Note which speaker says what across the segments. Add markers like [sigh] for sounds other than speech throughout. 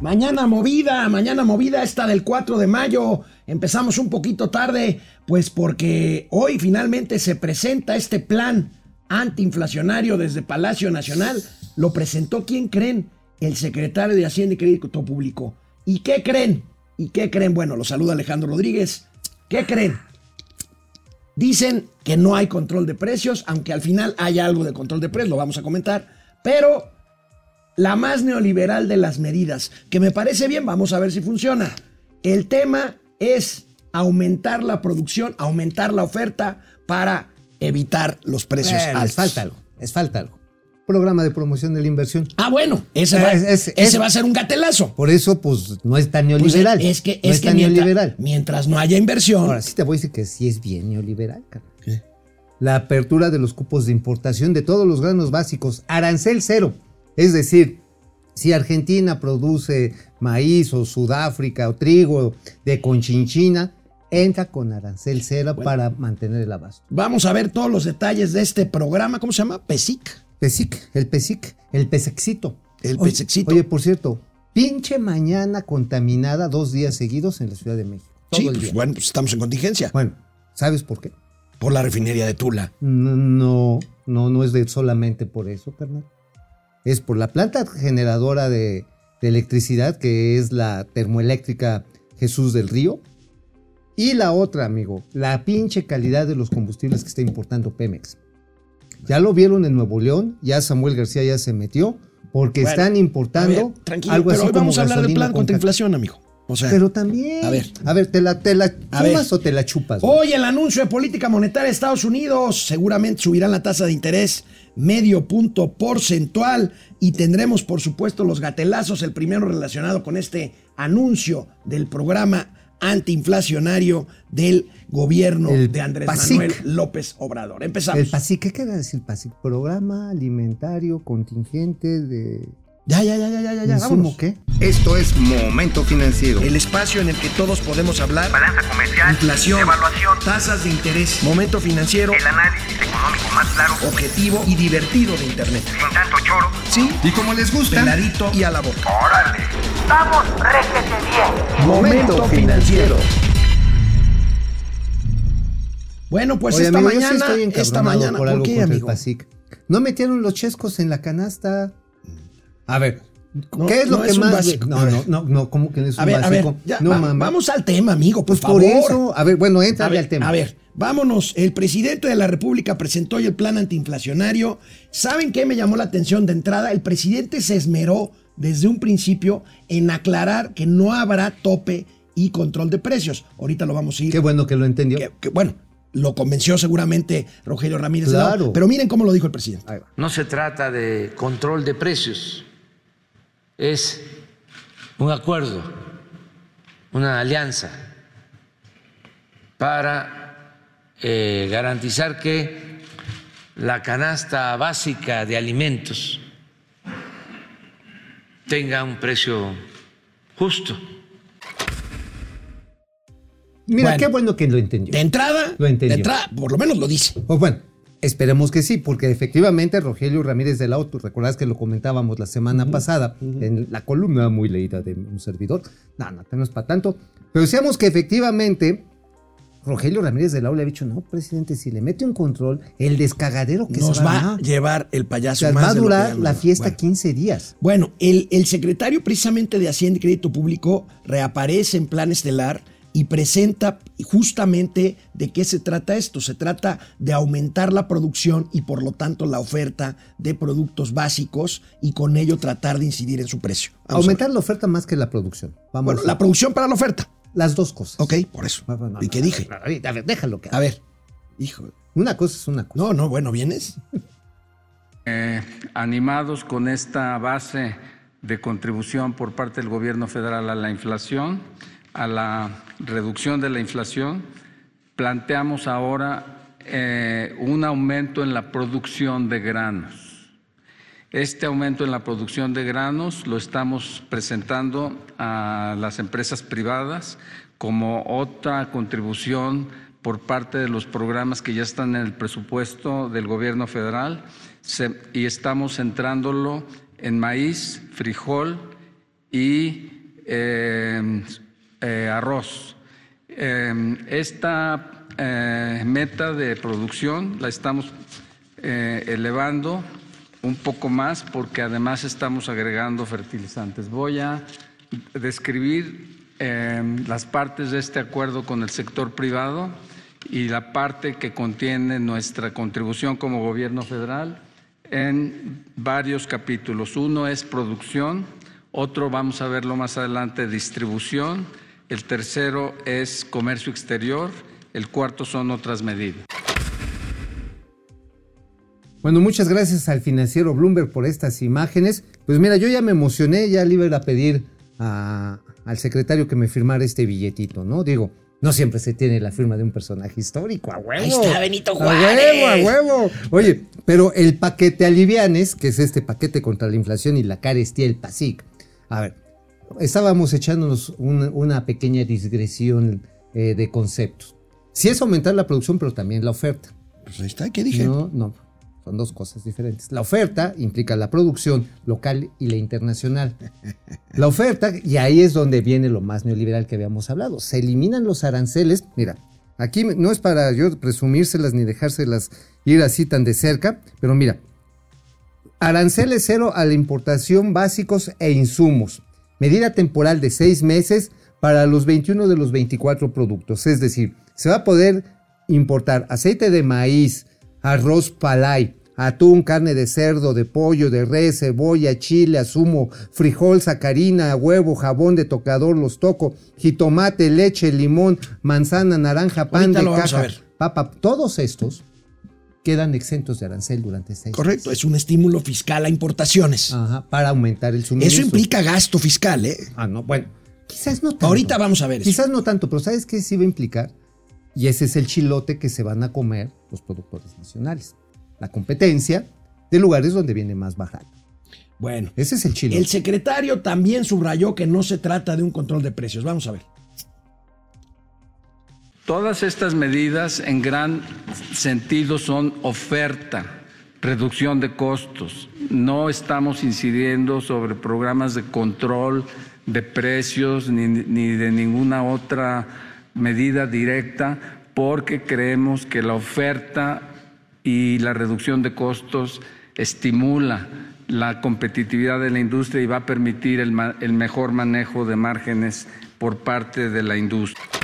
Speaker 1: Mañana movida, mañana movida esta del 4 de mayo. Empezamos un poquito tarde, pues porque hoy finalmente se presenta este plan antiinflacionario desde Palacio Nacional. Lo presentó, ¿quién creen? El secretario de Hacienda y Crédito Público. ¿Y qué creen? ¿Y qué creen? Bueno, lo saluda Alejandro Rodríguez. ¿Qué creen? Dicen que no hay control de precios, aunque al final hay algo de control de precios, lo vamos a comentar. Pero la más neoliberal de las medidas, que me parece bien, vamos a ver si funciona. El tema es aumentar la producción, aumentar la oferta para evitar los precios
Speaker 2: Bueno,
Speaker 1: altos.
Speaker 2: Es falta algo, es falta algo. Programa de promoción de la inversión.
Speaker 1: Ah, bueno, ese, va,
Speaker 2: Es- es-
Speaker 1: ese
Speaker 2: es-
Speaker 1: va a ser un gatelazo.
Speaker 2: Por eso, pues, no es tan
Speaker 1: Pues,
Speaker 2: neoliberal.
Speaker 1: es que,
Speaker 2: no
Speaker 1: es que
Speaker 2: tan
Speaker 1: mientras,
Speaker 2: neoliberal.
Speaker 1: mientras no haya inversión.
Speaker 2: Ahora sí te voy a decir que sí es bien neoliberal.
Speaker 1: ¿Qué?
Speaker 2: La apertura de los cupos de importación de todos los granos básicos, arancel cero. Es decir, si Argentina produce maíz o Sudáfrica o trigo de Conchinchina, entra con arancel cero para mantener el abasto.
Speaker 1: Vamos a ver todos los detalles de este programa. ¿Cómo se llama? PESIC.
Speaker 2: PESIC, el PESIC, el pesexito.
Speaker 1: El
Speaker 2: Oye,
Speaker 1: pesexito.
Speaker 2: Oye, por cierto, pinche mañana contaminada dos días seguidos en la Ciudad de México. Todo
Speaker 1: Sí,
Speaker 2: el
Speaker 1: pues, bueno, pues estamos en contingencia.
Speaker 2: Bueno, ¿sabes por qué?
Speaker 1: Por la refinería de Tula.
Speaker 2: No, no, no es de solamente por eso, carnal. Es por la planta generadora de, de electricidad, que es la termoeléctrica Jesús del Río. Y la otra, amigo, la pinche calidad de los combustibles que está importando Pemex. Ya lo vieron en Nuevo León, ya Samuel García ya se metió, porque
Speaker 1: Bueno,
Speaker 2: están importando
Speaker 1: ver,
Speaker 2: algo
Speaker 1: pero
Speaker 2: así
Speaker 1: hoy
Speaker 2: como
Speaker 1: vamos a hablar del plan
Speaker 2: con
Speaker 1: contra inflación, amigo. O sea,
Speaker 2: Pero también.
Speaker 1: A ver.
Speaker 2: A ver, ¿te la, te la chupas o te la chupas? güey?
Speaker 1: Hoy el anuncio de política monetaria de Estados Unidos seguramente subirán la tasa de interés medio punto porcentual y tendremos por supuesto los gatelazos, el primero relacionado con este anuncio del programa antiinflacionario del gobierno
Speaker 2: El
Speaker 1: de Andrés
Speaker 2: PASIC.
Speaker 1: Manuel López Obrador. Empezamos.
Speaker 2: El PASIC, ¿qué quiere decir PASIC? Programa alimentario contingente de...
Speaker 1: ya, ya, ya, ya, ya, ya, ya,
Speaker 2: ¿Insumo
Speaker 1: vámonos.
Speaker 2: qué?
Speaker 3: Esto es Momento Financiero.
Speaker 1: El espacio en el que todos podemos hablar.
Speaker 4: balanza comercial,
Speaker 1: Inflación,
Speaker 4: evaluación,
Speaker 1: tasas de interés, momento financiero,
Speaker 4: el análisis económico más claro,
Speaker 1: objetivo y divertido de Internet.
Speaker 4: sin tanto choro.
Speaker 1: Sí,
Speaker 3: Y como les gusta,
Speaker 1: peladito y a la boca.
Speaker 4: ¡Órale! ¡Vamos, réjete bien!
Speaker 1: Momento financiero. Bueno, pues
Speaker 2: Oye,
Speaker 1: esta
Speaker 2: amigo, yo sí
Speaker 1: mañana,
Speaker 2: estoy
Speaker 1: esta mañana,
Speaker 2: por
Speaker 1: ¿por,
Speaker 2: algo
Speaker 1: qué, amigo?
Speaker 2: PASIC. No metieron los chescos en la canasta. A ver,
Speaker 1: No,
Speaker 2: ¿qué es lo
Speaker 1: no
Speaker 2: que
Speaker 1: es un
Speaker 2: más...
Speaker 1: básico.
Speaker 2: No, no, no, no, ¿cómo que no es un
Speaker 1: A ver, a ver,
Speaker 2: básico?
Speaker 1: ya,
Speaker 2: no,
Speaker 1: va-
Speaker 2: mamá.
Speaker 1: vamos al tema, amigo, por
Speaker 2: Pues por
Speaker 1: favor.
Speaker 2: eso, a ver, bueno, entra al tema.
Speaker 1: a ver, vámonos. El presidente de la República presentó hoy el plan antiinflacionario. ¿Saben qué me llamó la atención de entrada? El presidente se esmeró desde un principio en aclarar que no habrá tope y control de precios. Ahorita lo vamos a ir
Speaker 2: Qué bueno que lo entendió.
Speaker 1: que- que, bueno, lo convenció seguramente Rogelio Ramírez.
Speaker 2: Claro.
Speaker 1: Pero miren cómo lo dijo el presidente.
Speaker 5: No se trata de control de precios, es un acuerdo, una alianza para eh, garantizar que la canasta básica de alimentos tenga un precio justo.
Speaker 2: Mira,
Speaker 1: Bueno.
Speaker 2: qué bueno que lo entendió.
Speaker 1: De entrada,
Speaker 2: Lo entendió.
Speaker 1: de entrada, por lo menos lo dice.
Speaker 2: Pues bueno, esperemos que sí, porque efectivamente Rogelio Ramírez de la O, tú recuerdas que lo comentábamos la semana pasada en la columna muy leída de un servidor. No, no, no es para tanto. Pero decíamos que efectivamente Rogelio Ramírez de la O le ha dicho, no, presidente, si le mete un control, el descagadero que
Speaker 1: Nos
Speaker 2: se
Speaker 1: va
Speaker 2: va,
Speaker 1: a llevar el
Speaker 2: O
Speaker 1: payaso
Speaker 2: sea,
Speaker 1: más
Speaker 2: va a durar la fiesta
Speaker 1: Bueno.
Speaker 2: 15 días.
Speaker 1: Bueno, el, el secretario precisamente de Hacienda y Crédito Público reaparece en Plan Estelar y presenta justamente de qué se trata esto. Se trata de aumentar la producción y por lo tanto la oferta de productos básicos y con ello tratar de incidir en su precio. Vamos
Speaker 2: Aumentar la oferta más que la producción. Vamos
Speaker 1: Bueno, la producción para la oferta.
Speaker 2: las dos cosas.
Speaker 1: Ok, por eso.
Speaker 2: No, no, no,
Speaker 1: ¿Y qué
Speaker 2: no,
Speaker 1: dije?
Speaker 2: no, no, A ver, déjalo que
Speaker 1: A ver, hijo.
Speaker 2: Una cosa es una cosa.
Speaker 1: No, no, bueno, ¿vienes?
Speaker 6: Eh, animados con esta base de contribución por parte del gobierno federal a la inflación, a la reducción de la inflación, planteamos ahora eh, un aumento en la producción de granos. Este aumento en la producción de granos lo estamos presentando a las empresas privadas como otra contribución por parte de los programas que ya están en el presupuesto del gobierno federal y estamos centrándolo en maíz, frijol y eh, eh, arroz. Eh, esta eh, meta de producción la estamos eh, elevando un poco más porque además estamos agregando fertilizantes. Voy a describir eh, las partes de este acuerdo con el sector privado y la parte que contiene nuestra contribución como gobierno federal en varios capítulos. Uno es producción, otro vamos a verlo más adelante, distribución, el tercero es comercio exterior, el cuarto son otras medidas.
Speaker 2: Bueno, muchas gracias al financiero Bloomberg por estas imágenes. Pues mira, yo ya me emocioné, ya le iba a pedir a- al secretario que me firmara este billetito, ¿no? Digo, no siempre se tiene la firma de un personaje histórico, a huevo.
Speaker 1: Ahí está Benito
Speaker 2: A
Speaker 1: Juárez.
Speaker 2: huevo, a huevo. Oye, pero el paquete alivianes, que es este paquete contra la inflación y la carestía, el PASIC. A ver, estábamos echándonos un- una pequeña digresión eh, de conceptos. Sí es aumentar la producción, pero también la oferta.
Speaker 1: Pues ahí está, ¿qué dije?
Speaker 2: No, no, son dos cosas diferentes. La oferta implica la producción local y la internacional. La oferta, y ahí es donde viene lo más neoliberal que habíamos hablado, se eliminan los aranceles. Mira, aquí no es para yo presumírselas ni dejárselas ir así tan de cerca, pero mira, aranceles cero a la importación básicos e insumos. Medida temporal de seis meses para los 21 de los 24 productos. Es decir, se va a poder importar aceite de maíz, arroz palay, atún, carne de cerdo, de pollo, de res, cebolla, chile, azumo, frijol, sacarina, huevo, jabón de tocador, los toco, jitomate, leche, limón, manzana, naranja, pan
Speaker 1: Ahorita
Speaker 2: de caja, papa. Todos estos quedan exentos de arancel durante seis
Speaker 1: Correcto,
Speaker 2: meses.
Speaker 1: es un estímulo fiscal a importaciones.
Speaker 2: Ajá, para aumentar el suministro.
Speaker 1: Eso implica gasto fiscal, ¿eh?
Speaker 2: Ah, no, bueno. Quizás no tanto.
Speaker 1: Ahorita vamos a ver eso.
Speaker 2: Quizás no tanto, pero ¿sabes qué sí va a implicar? Y ese es el chilote que se van a comer los productores nacionales. La competencia de lugares donde viene más barato.
Speaker 1: Bueno,
Speaker 2: Ese es el chilote.
Speaker 1: el secretario también subrayó que no se trata de un control de precios. Vamos a ver.
Speaker 6: Todas estas medidas en gran sentido son oferta, reducción de costos. No estamos incidiendo sobre programas de control de precios ni, de ninguna otra medida directa porque creemos que la oferta y la reducción de costos estimula la competitividad de la industria y va a permitir el mejor manejo de márgenes por parte de la industria.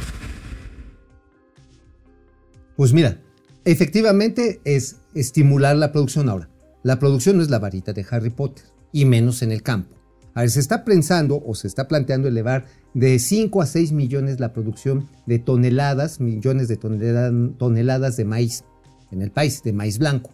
Speaker 2: Pues mira, efectivamente es estimular la producción ahora. La producción no es la varita de Harry Potter, y menos en el campo. A ver, se está pensando o se está planteando elevar de 5 a 6 millones la producción de toneladas, millones de tonelada- toneladas de maíz en el país, de maíz blanco.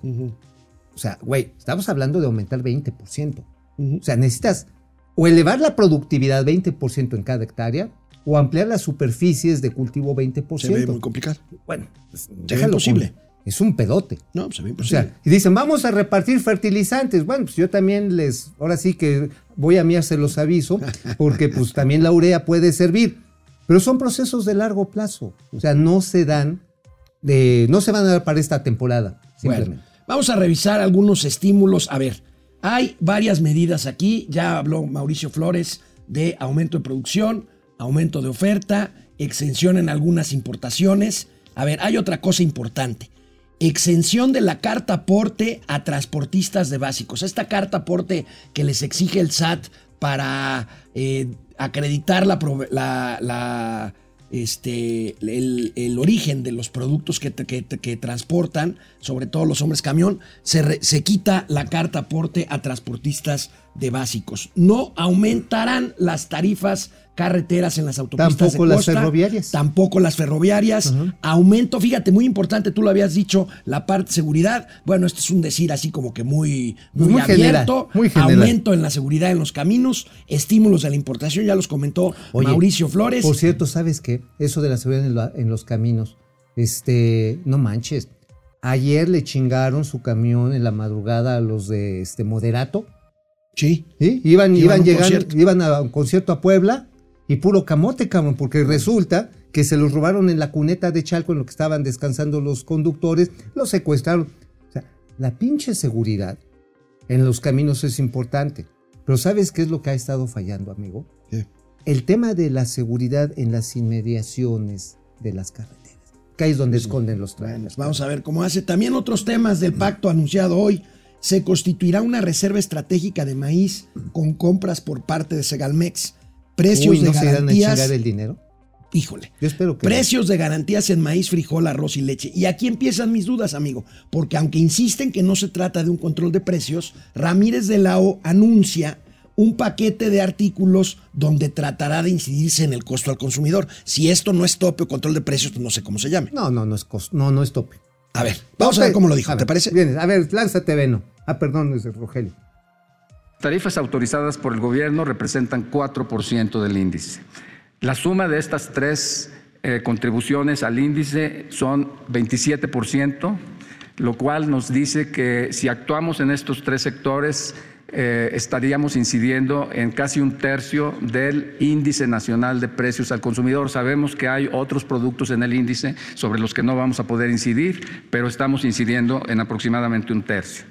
Speaker 2: O sea, güey, estamos hablando de aumentar 20%. O sea, necesitas o elevar la productividad 20% en cada hectárea o ampliar las superficies de cultivo 20%.
Speaker 1: Se ve muy complicado.
Speaker 2: Bueno, pues, déjalo
Speaker 1: imposible.
Speaker 2: con- Es un pedote.
Speaker 1: No, se ve
Speaker 2: O
Speaker 1: imposible.
Speaker 2: sea, y dicen, vamos a repartir fertilizantes. Bueno, pues yo también les, ahora sí que voy a mí se los aviso, [laughs] porque pues también la urea puede servir. Pero son procesos de largo plazo. O sea, no se dan, de, no se van a dar para esta temporada. Simplemente.
Speaker 1: Bueno, vamos a revisar algunos estímulos. A ver, hay varias medidas aquí. Ya habló Mauricio Flores de aumento de producción, aumento de oferta, exención en algunas importaciones. A ver, hay otra cosa importante. Exención de la carta aporte a transportistas de básicos. Esta carta aporte que les exige el SAT para eh, acreditar la, la- la, este, el, origen de los productos que, que- transportan, sobre todo los hombres camión, se, se quita la carta aporte a transportistas de básicos. No aumentarán las tarifas carreteras en las autopistas.
Speaker 2: Tampoco
Speaker 1: de
Speaker 2: las ferroviarias.
Speaker 1: Tampoco las ferroviarias. Aumento, fíjate, muy importante, tú lo habías dicho, la parte de seguridad. Bueno, esto es un decir así como que muy, muy,
Speaker 2: Muy general,
Speaker 1: abierto.
Speaker 2: muy general.
Speaker 1: Aumento en la seguridad en los caminos, estímulos de la importación, ya los comentó
Speaker 2: Oye,
Speaker 1: Mauricio Flores.
Speaker 2: Por cierto, ¿sabes qué? Eso de la seguridad en, la- en los caminos. Este, no manches. Ayer le chingaron su camión en la madrugada a los de este Moderato.
Speaker 1: Sí.
Speaker 2: ¿sí? Iban,
Speaker 1: Iban
Speaker 2: llegando, iban a un concierto a Puebla y puro camote, cabrón, porque resulta que se los robaron en la cuneta de Chalco en lo que estaban descansando los conductores, los secuestraron. O sea, la pinche seguridad en los caminos es importante. Pero ¿sabes qué es lo que ha estado fallando, amigo?
Speaker 1: ¿Qué?
Speaker 2: El tema de la seguridad en las inmediaciones de las carreteras. Que ahí es donde esconden los
Speaker 1: Bueno,
Speaker 2: trenes.
Speaker 1: vamos a ver cómo hace. También otros temas del pacto anunciado hoy. Se constituirá una reserva estratégica de maíz con compras por parte de Segalmex. Precios
Speaker 2: Uy,
Speaker 1: de
Speaker 2: ¿no se irán a
Speaker 1: garantías.
Speaker 2: el dinero?
Speaker 1: Híjole.
Speaker 2: Yo espero que...
Speaker 1: Precios de garantías en maíz, frijol, arroz y leche. Y aquí empiezan mis dudas, amigo, porque aunque insisten que no se trata de un control de precios, Ramírez de la O anuncia un paquete de artículos donde tratará de incidirse en el costo al consumidor. Si esto no es tope o control de precios, pues no sé cómo se llame.
Speaker 2: No, no, no es, cos- no, no es tope.
Speaker 1: A ver, vamos a ver cómo lo dijo,
Speaker 2: A
Speaker 1: ¿te
Speaker 2: ver,
Speaker 1: parece?
Speaker 2: Bien, a ver, lánzate, Beno. Ah, perdón, desde Rogelio.
Speaker 6: Tarifas autorizadas por el gobierno representan 4% del índice. La suma de estas tres eh, contribuciones al índice son 27%, lo cual nos dice que si actuamos en estos tres sectores, eh, estaríamos incidiendo en casi un tercio del índice nacional de precios al consumidor. Sabemos que hay otros productos en el índice sobre los que no vamos a poder incidir, pero estamos incidiendo en aproximadamente un tercio.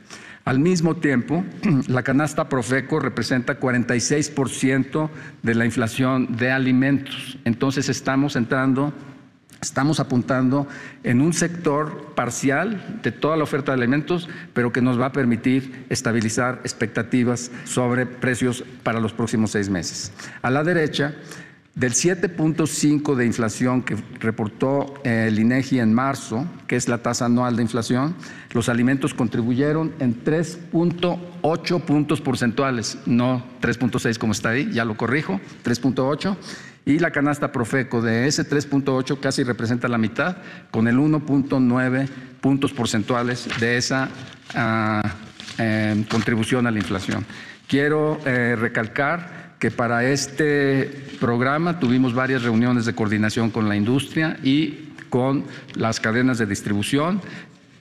Speaker 6: Al mismo tiempo, [clears throat] la canasta Profeco representa 46% de la inflación de alimentos. Entonces estamos entrando, estamos apuntando en un sector parcial de toda la oferta de alimentos, pero que nos va a permitir estabilizar expectativas sobre precios para los próximos seis meses. A la derecha, del 7.5 de inflación que reportó eh, el INEGI en marzo, que es la tasa anual de inflación, los alimentos contribuyeron en 3.8 puntos porcentuales, no 3.6 como está ahí, ya lo corrijo, 3.8. Y la canasta Profeco de ese 3.8 casi representa la mitad, con el 1.9 puntos porcentuales de esa ah, eh, contribución a la inflación. Quiero eh, recalcar que para este programa tuvimos varias reuniones de coordinación con la industria y con las cadenas de distribución,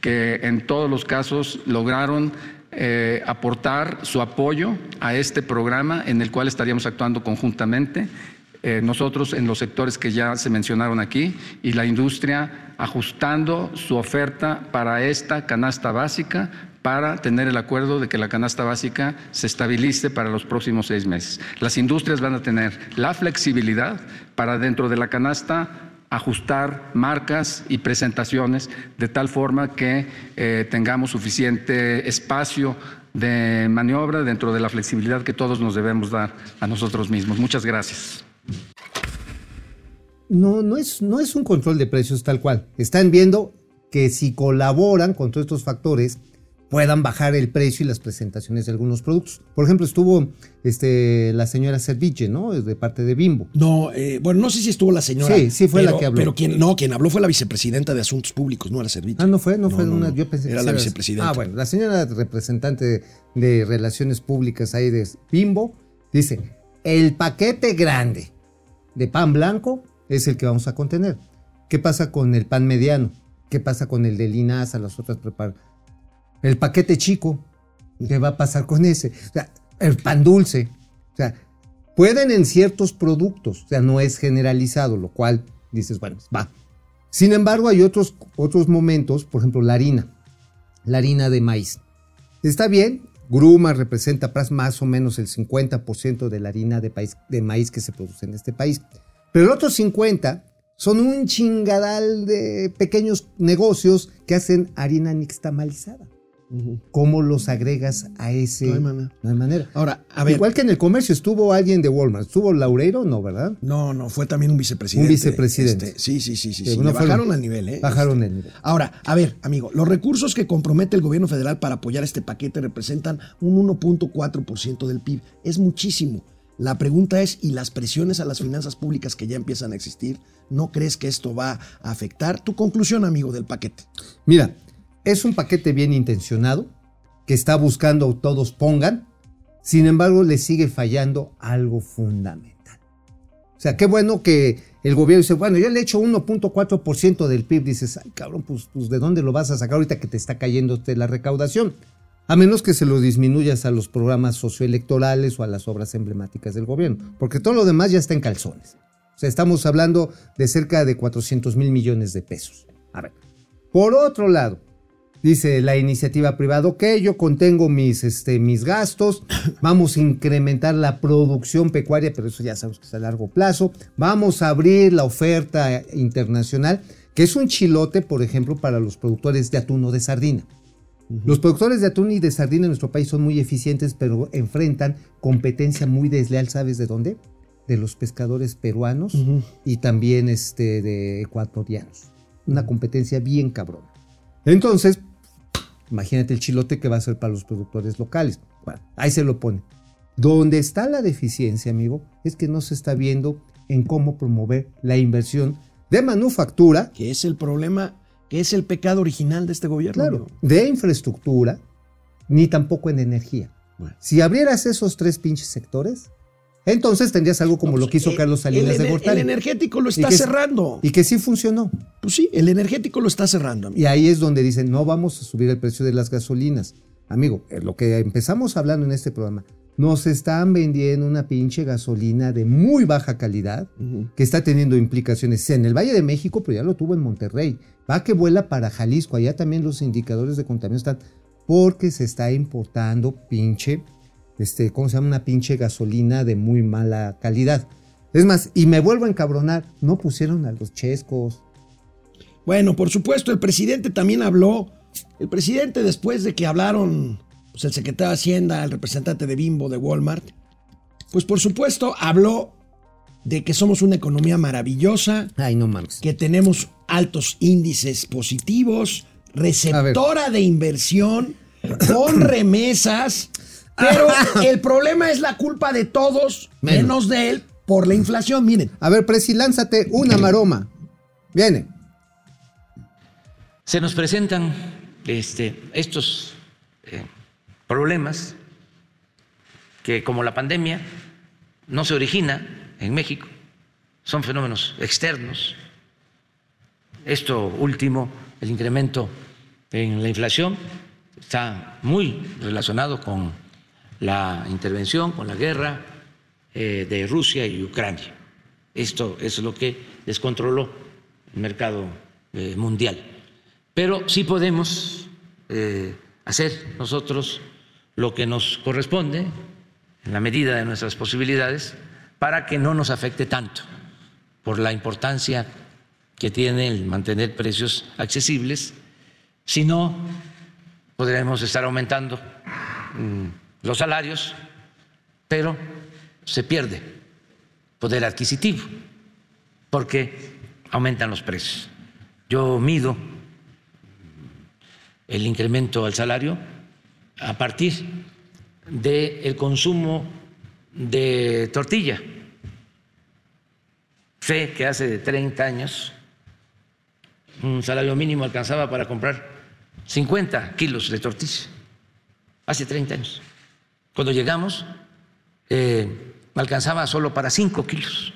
Speaker 6: que en todos los casos lograron eh, aportar su apoyo a este programa en el cual estaríamos actuando conjuntamente. eh, nosotros en los sectores que ya se mencionaron aquí y la industria ajustando su oferta para esta canasta básica para tener el acuerdo de que la canasta básica se estabilice para los próximos seis meses. Las industrias van a tener la flexibilidad para dentro de la canasta ajustar marcas y presentaciones de tal forma que eh, tengamos suficiente espacio de maniobra dentro de la flexibilidad que todos nos debemos dar a nosotros mismos. Muchas gracias.
Speaker 2: No, no es, no es un control de precios tal cual. Están viendo que si colaboran con todos estos factores, puedan bajar el precio y las presentaciones de algunos productos. Por ejemplo, estuvo este, la señora Serviche, ¿no? De parte de Bimbo.
Speaker 1: No, eh, bueno, no sé si estuvo la señora.
Speaker 2: Sí, sí fue la que habló.
Speaker 1: Pero quien, no, quien habló fue la vicepresidenta de Asuntos Públicos, no era Servicho.
Speaker 2: Ah, no fue, no, fue
Speaker 1: no,
Speaker 2: una.
Speaker 1: no.
Speaker 2: Yo pensé que
Speaker 1: Era la vicepresidenta.
Speaker 2: Ah, bueno, la señora representante de, de Relaciones Públicas ahí de Bimbo dice: el paquete grande de pan blanco es el que vamos a contener. ¿Qué pasa con el pan mediano? ¿Qué pasa con el de linaza, las otras preparaciones? El paquete chico, ¿qué va a pasar con ese? O sea, el pan dulce. O sea, pueden en ciertos productos, o sea, no es generalizado, lo cual dices, bueno, va. Sin embargo, hay otros, otros momentos, por ejemplo, la harina, la harina de maíz. Está bien, Gruma representa más o menos el 50% de la harina de, de maíz que se produce en este país. Pero el otro 50% son un chingadal de pequeños negocios que hacen harina nixtamalizada. ¿Cómo los agregas a ese?
Speaker 1: No hay manera.
Speaker 2: No hay manera.
Speaker 1: Ahora, a ver.
Speaker 2: Igual que en el comercio, estuvo alguien de Walmart. ¿Estuvo Laureiro? No, ¿verdad?
Speaker 1: No, no, fue también un vicepresidente.
Speaker 2: Un vicepresidente.
Speaker 1: Este, sí, sí, sí, sí. Sí,
Speaker 2: no
Speaker 1: le
Speaker 2: fueron-
Speaker 1: bajaron al nivel, ¿eh?
Speaker 2: Bajaron el nivel.
Speaker 1: Ahora, a ver, amigo, los recursos que compromete el gobierno federal para apoyar este paquete representan un 1.4% del PIB. Es muchísimo. La pregunta es, ¿y las presiones a las finanzas públicas que ya empiezan a existir? ¿No crees que esto va a afectar? Tu conclusión, amigo, del paquete.
Speaker 2: Mira, es un paquete bien intencionado que está buscando todos pongan, sin embargo le sigue fallando algo fundamental. O sea, qué bueno que el gobierno dice, bueno, yo le echo 1.4% del PIB, dices, ay cabrón, pues, pues, ¿de dónde lo vas a sacar ahorita que te está cayendo la recaudación? A menos que se lo disminuyas a los programas socioelectorales o a las obras emblemáticas del gobierno, porque todo lo demás ya está en calzones. O sea, estamos hablando de cerca de 400 mil millones de pesos. A ver, por otro lado, Dice la iniciativa privada, ok, yo contengo mis, este, mis gastos, vamos a incrementar la producción pecuaria, pero eso ya sabemos que es a largo plazo, vamos a abrir la oferta internacional, que es un chilote, por ejemplo, para los productores de atún o de sardina. Los productores de atún y de sardina en nuestro país son muy eficientes, pero enfrentan competencia muy desleal, ¿sabes de dónde? De los pescadores peruanos y también este, de ecuatorianos. Una competencia bien cabrón. Entonces, imagínate el chilote que va a ser para los productores locales. Bueno, ahí se lo pone. Donde está la deficiencia, amigo, es que no se está viendo en cómo promover la inversión de manufactura,
Speaker 1: Que es el problema, que es el pecado original de este gobierno.
Speaker 2: claro,
Speaker 1: amigo.
Speaker 2: de infraestructura, ni tampoco en energía.
Speaker 1: Bueno.
Speaker 2: Si abrieras esos tres pinches sectores, entonces tendrías algo como lo
Speaker 1: pues,
Speaker 2: que hizo
Speaker 1: el-
Speaker 2: Carlos Salinas
Speaker 1: el,
Speaker 2: de Gortari.
Speaker 1: El energético lo está
Speaker 2: que-
Speaker 1: cerrando.
Speaker 2: Y que sí funcionó.
Speaker 1: Pues sí, el energético lo está cerrando, amigo.
Speaker 2: Y ahí es donde dicen, no vamos a subir el precio de las gasolinas. Amigo, eh, lo que empezamos hablando en este programa, nos están vendiendo una pinche gasolina de muy baja calidad que está teniendo implicaciones en el Valle de México, pero ya lo tuvo en Monterrey. Va que vuela para Jalisco, allá también los indicadores de contaminación están porque se está importando pinche, este, ¿cómo se llama? Una pinche gasolina de muy mala calidad. Es más, y me vuelvo a encabronar, no pusieron a los chescos,
Speaker 1: Bueno, por supuesto, el presidente también habló. El presidente, después de que hablaron pues, el secretario de Hacienda, el representante de Bimbo, de Walmart, pues por supuesto habló de que somos una economía maravillosa,
Speaker 2: Ay, no mames.
Speaker 1: que tenemos altos índices positivos, receptora de inversión, con remesas, pero [laughs] el problema es la culpa de todos,
Speaker 2: Menos.
Speaker 1: de él, por la inflación. Miren,
Speaker 2: A ver, Presi, lánzate una maroma. Viene.
Speaker 5: Se nos presentan este, estos eh, problemas que como la pandemia no se origina en México, son fenómenos externos. Esto último, el incremento en la inflación, está muy relacionado con la intervención, con la guerra eh, de Rusia y Ucrania. Esto es lo que descontroló el mercado eh, mundial. Pero sí podemos eh, hacer nosotros lo que nos corresponde en la medida de nuestras posibilidades para que no nos afecte tanto por la importancia que tiene el mantener precios accesibles. Si no, podremos estar aumentando mm, los salarios, pero se pierde poder adquisitivo porque aumentan los precios. Yo mido el incremento al salario a partir del consumo de tortilla. Sé que hace 30 años un salario mínimo alcanzaba para comprar 50 kilos de tortilla. Hace 30 años. Cuando llegamos, eh, alcanzaba solo para 5 kilos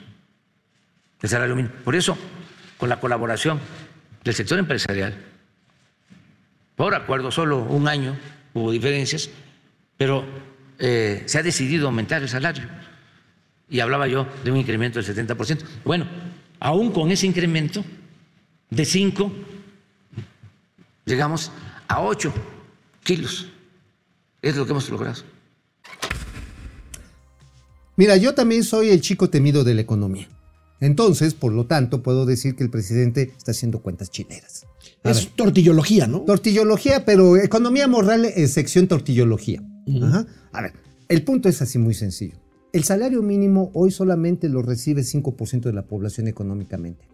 Speaker 5: de salario mínimo. Por eso, con la colaboración del sector empresarial, por acuerdo, solo un año hubo diferencias, pero eh, se ha decidido aumentar el salario. Y hablaba yo de un incremento del 70%. Bueno, aún con ese incremento de 5, llegamos a 8 kilos. Es lo que hemos logrado.
Speaker 2: Mira, yo también soy el chico temido de la economía. Entonces, por lo tanto, puedo decir que el presidente está haciendo cuentas chineras. A
Speaker 1: es
Speaker 2: ver,
Speaker 1: tortillología, ¿no?
Speaker 2: tortillología, pero economía moral es sección tortillología. Ajá. A ver, el punto es así muy sencillo. El salario mínimo hoy solamente lo recibe 5% de la población económicamente.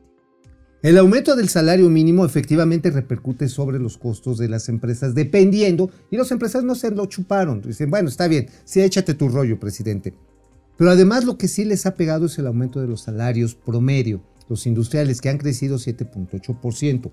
Speaker 2: El aumento del salario mínimo efectivamente repercute sobre los costos de las empresas, dependiendo, y los empresarios no se lo chuparon. Dicen, bueno, está bien, sí, échate tu rollo, presidente. Pero además lo que sí les ha pegado es el aumento de los salarios promedio, los industriales que han crecido 7.8%.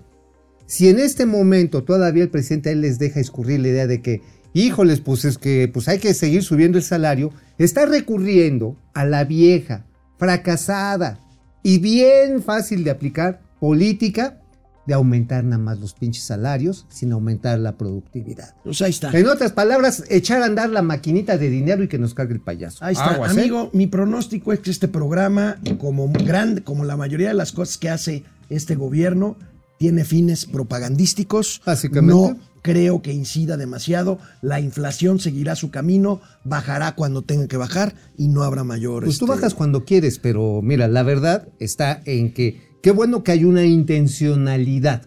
Speaker 2: Si en este momento todavía el presidente él les deja escurrir la idea de que, híjoles, pues es que pues hay que seguir subiendo el salario, está recurriendo a la vieja, fracasada y bien fácil de aplicar política de aumentar nada más los pinches salarios sin aumentar la productividad.
Speaker 1: Pues ahí está.
Speaker 2: En otras palabras, echar a andar la maquinita de dinero y que nos cargue el payaso.
Speaker 1: Ahí está,
Speaker 2: Aguas, ¿eh?
Speaker 1: amigo. Mi pronóstico es que este programa, como grande, como la mayoría de las cosas que hace este gobierno, tiene fines propagandísticos.
Speaker 2: Básicamente.
Speaker 1: No creo que incida demasiado. La inflación seguirá su camino, bajará cuando tenga que bajar y no habrá mayor.
Speaker 2: Pues tú
Speaker 1: este,
Speaker 2: bajas cuando quieres, pero mira, la verdad está en que qué bueno que hay una intencionalidad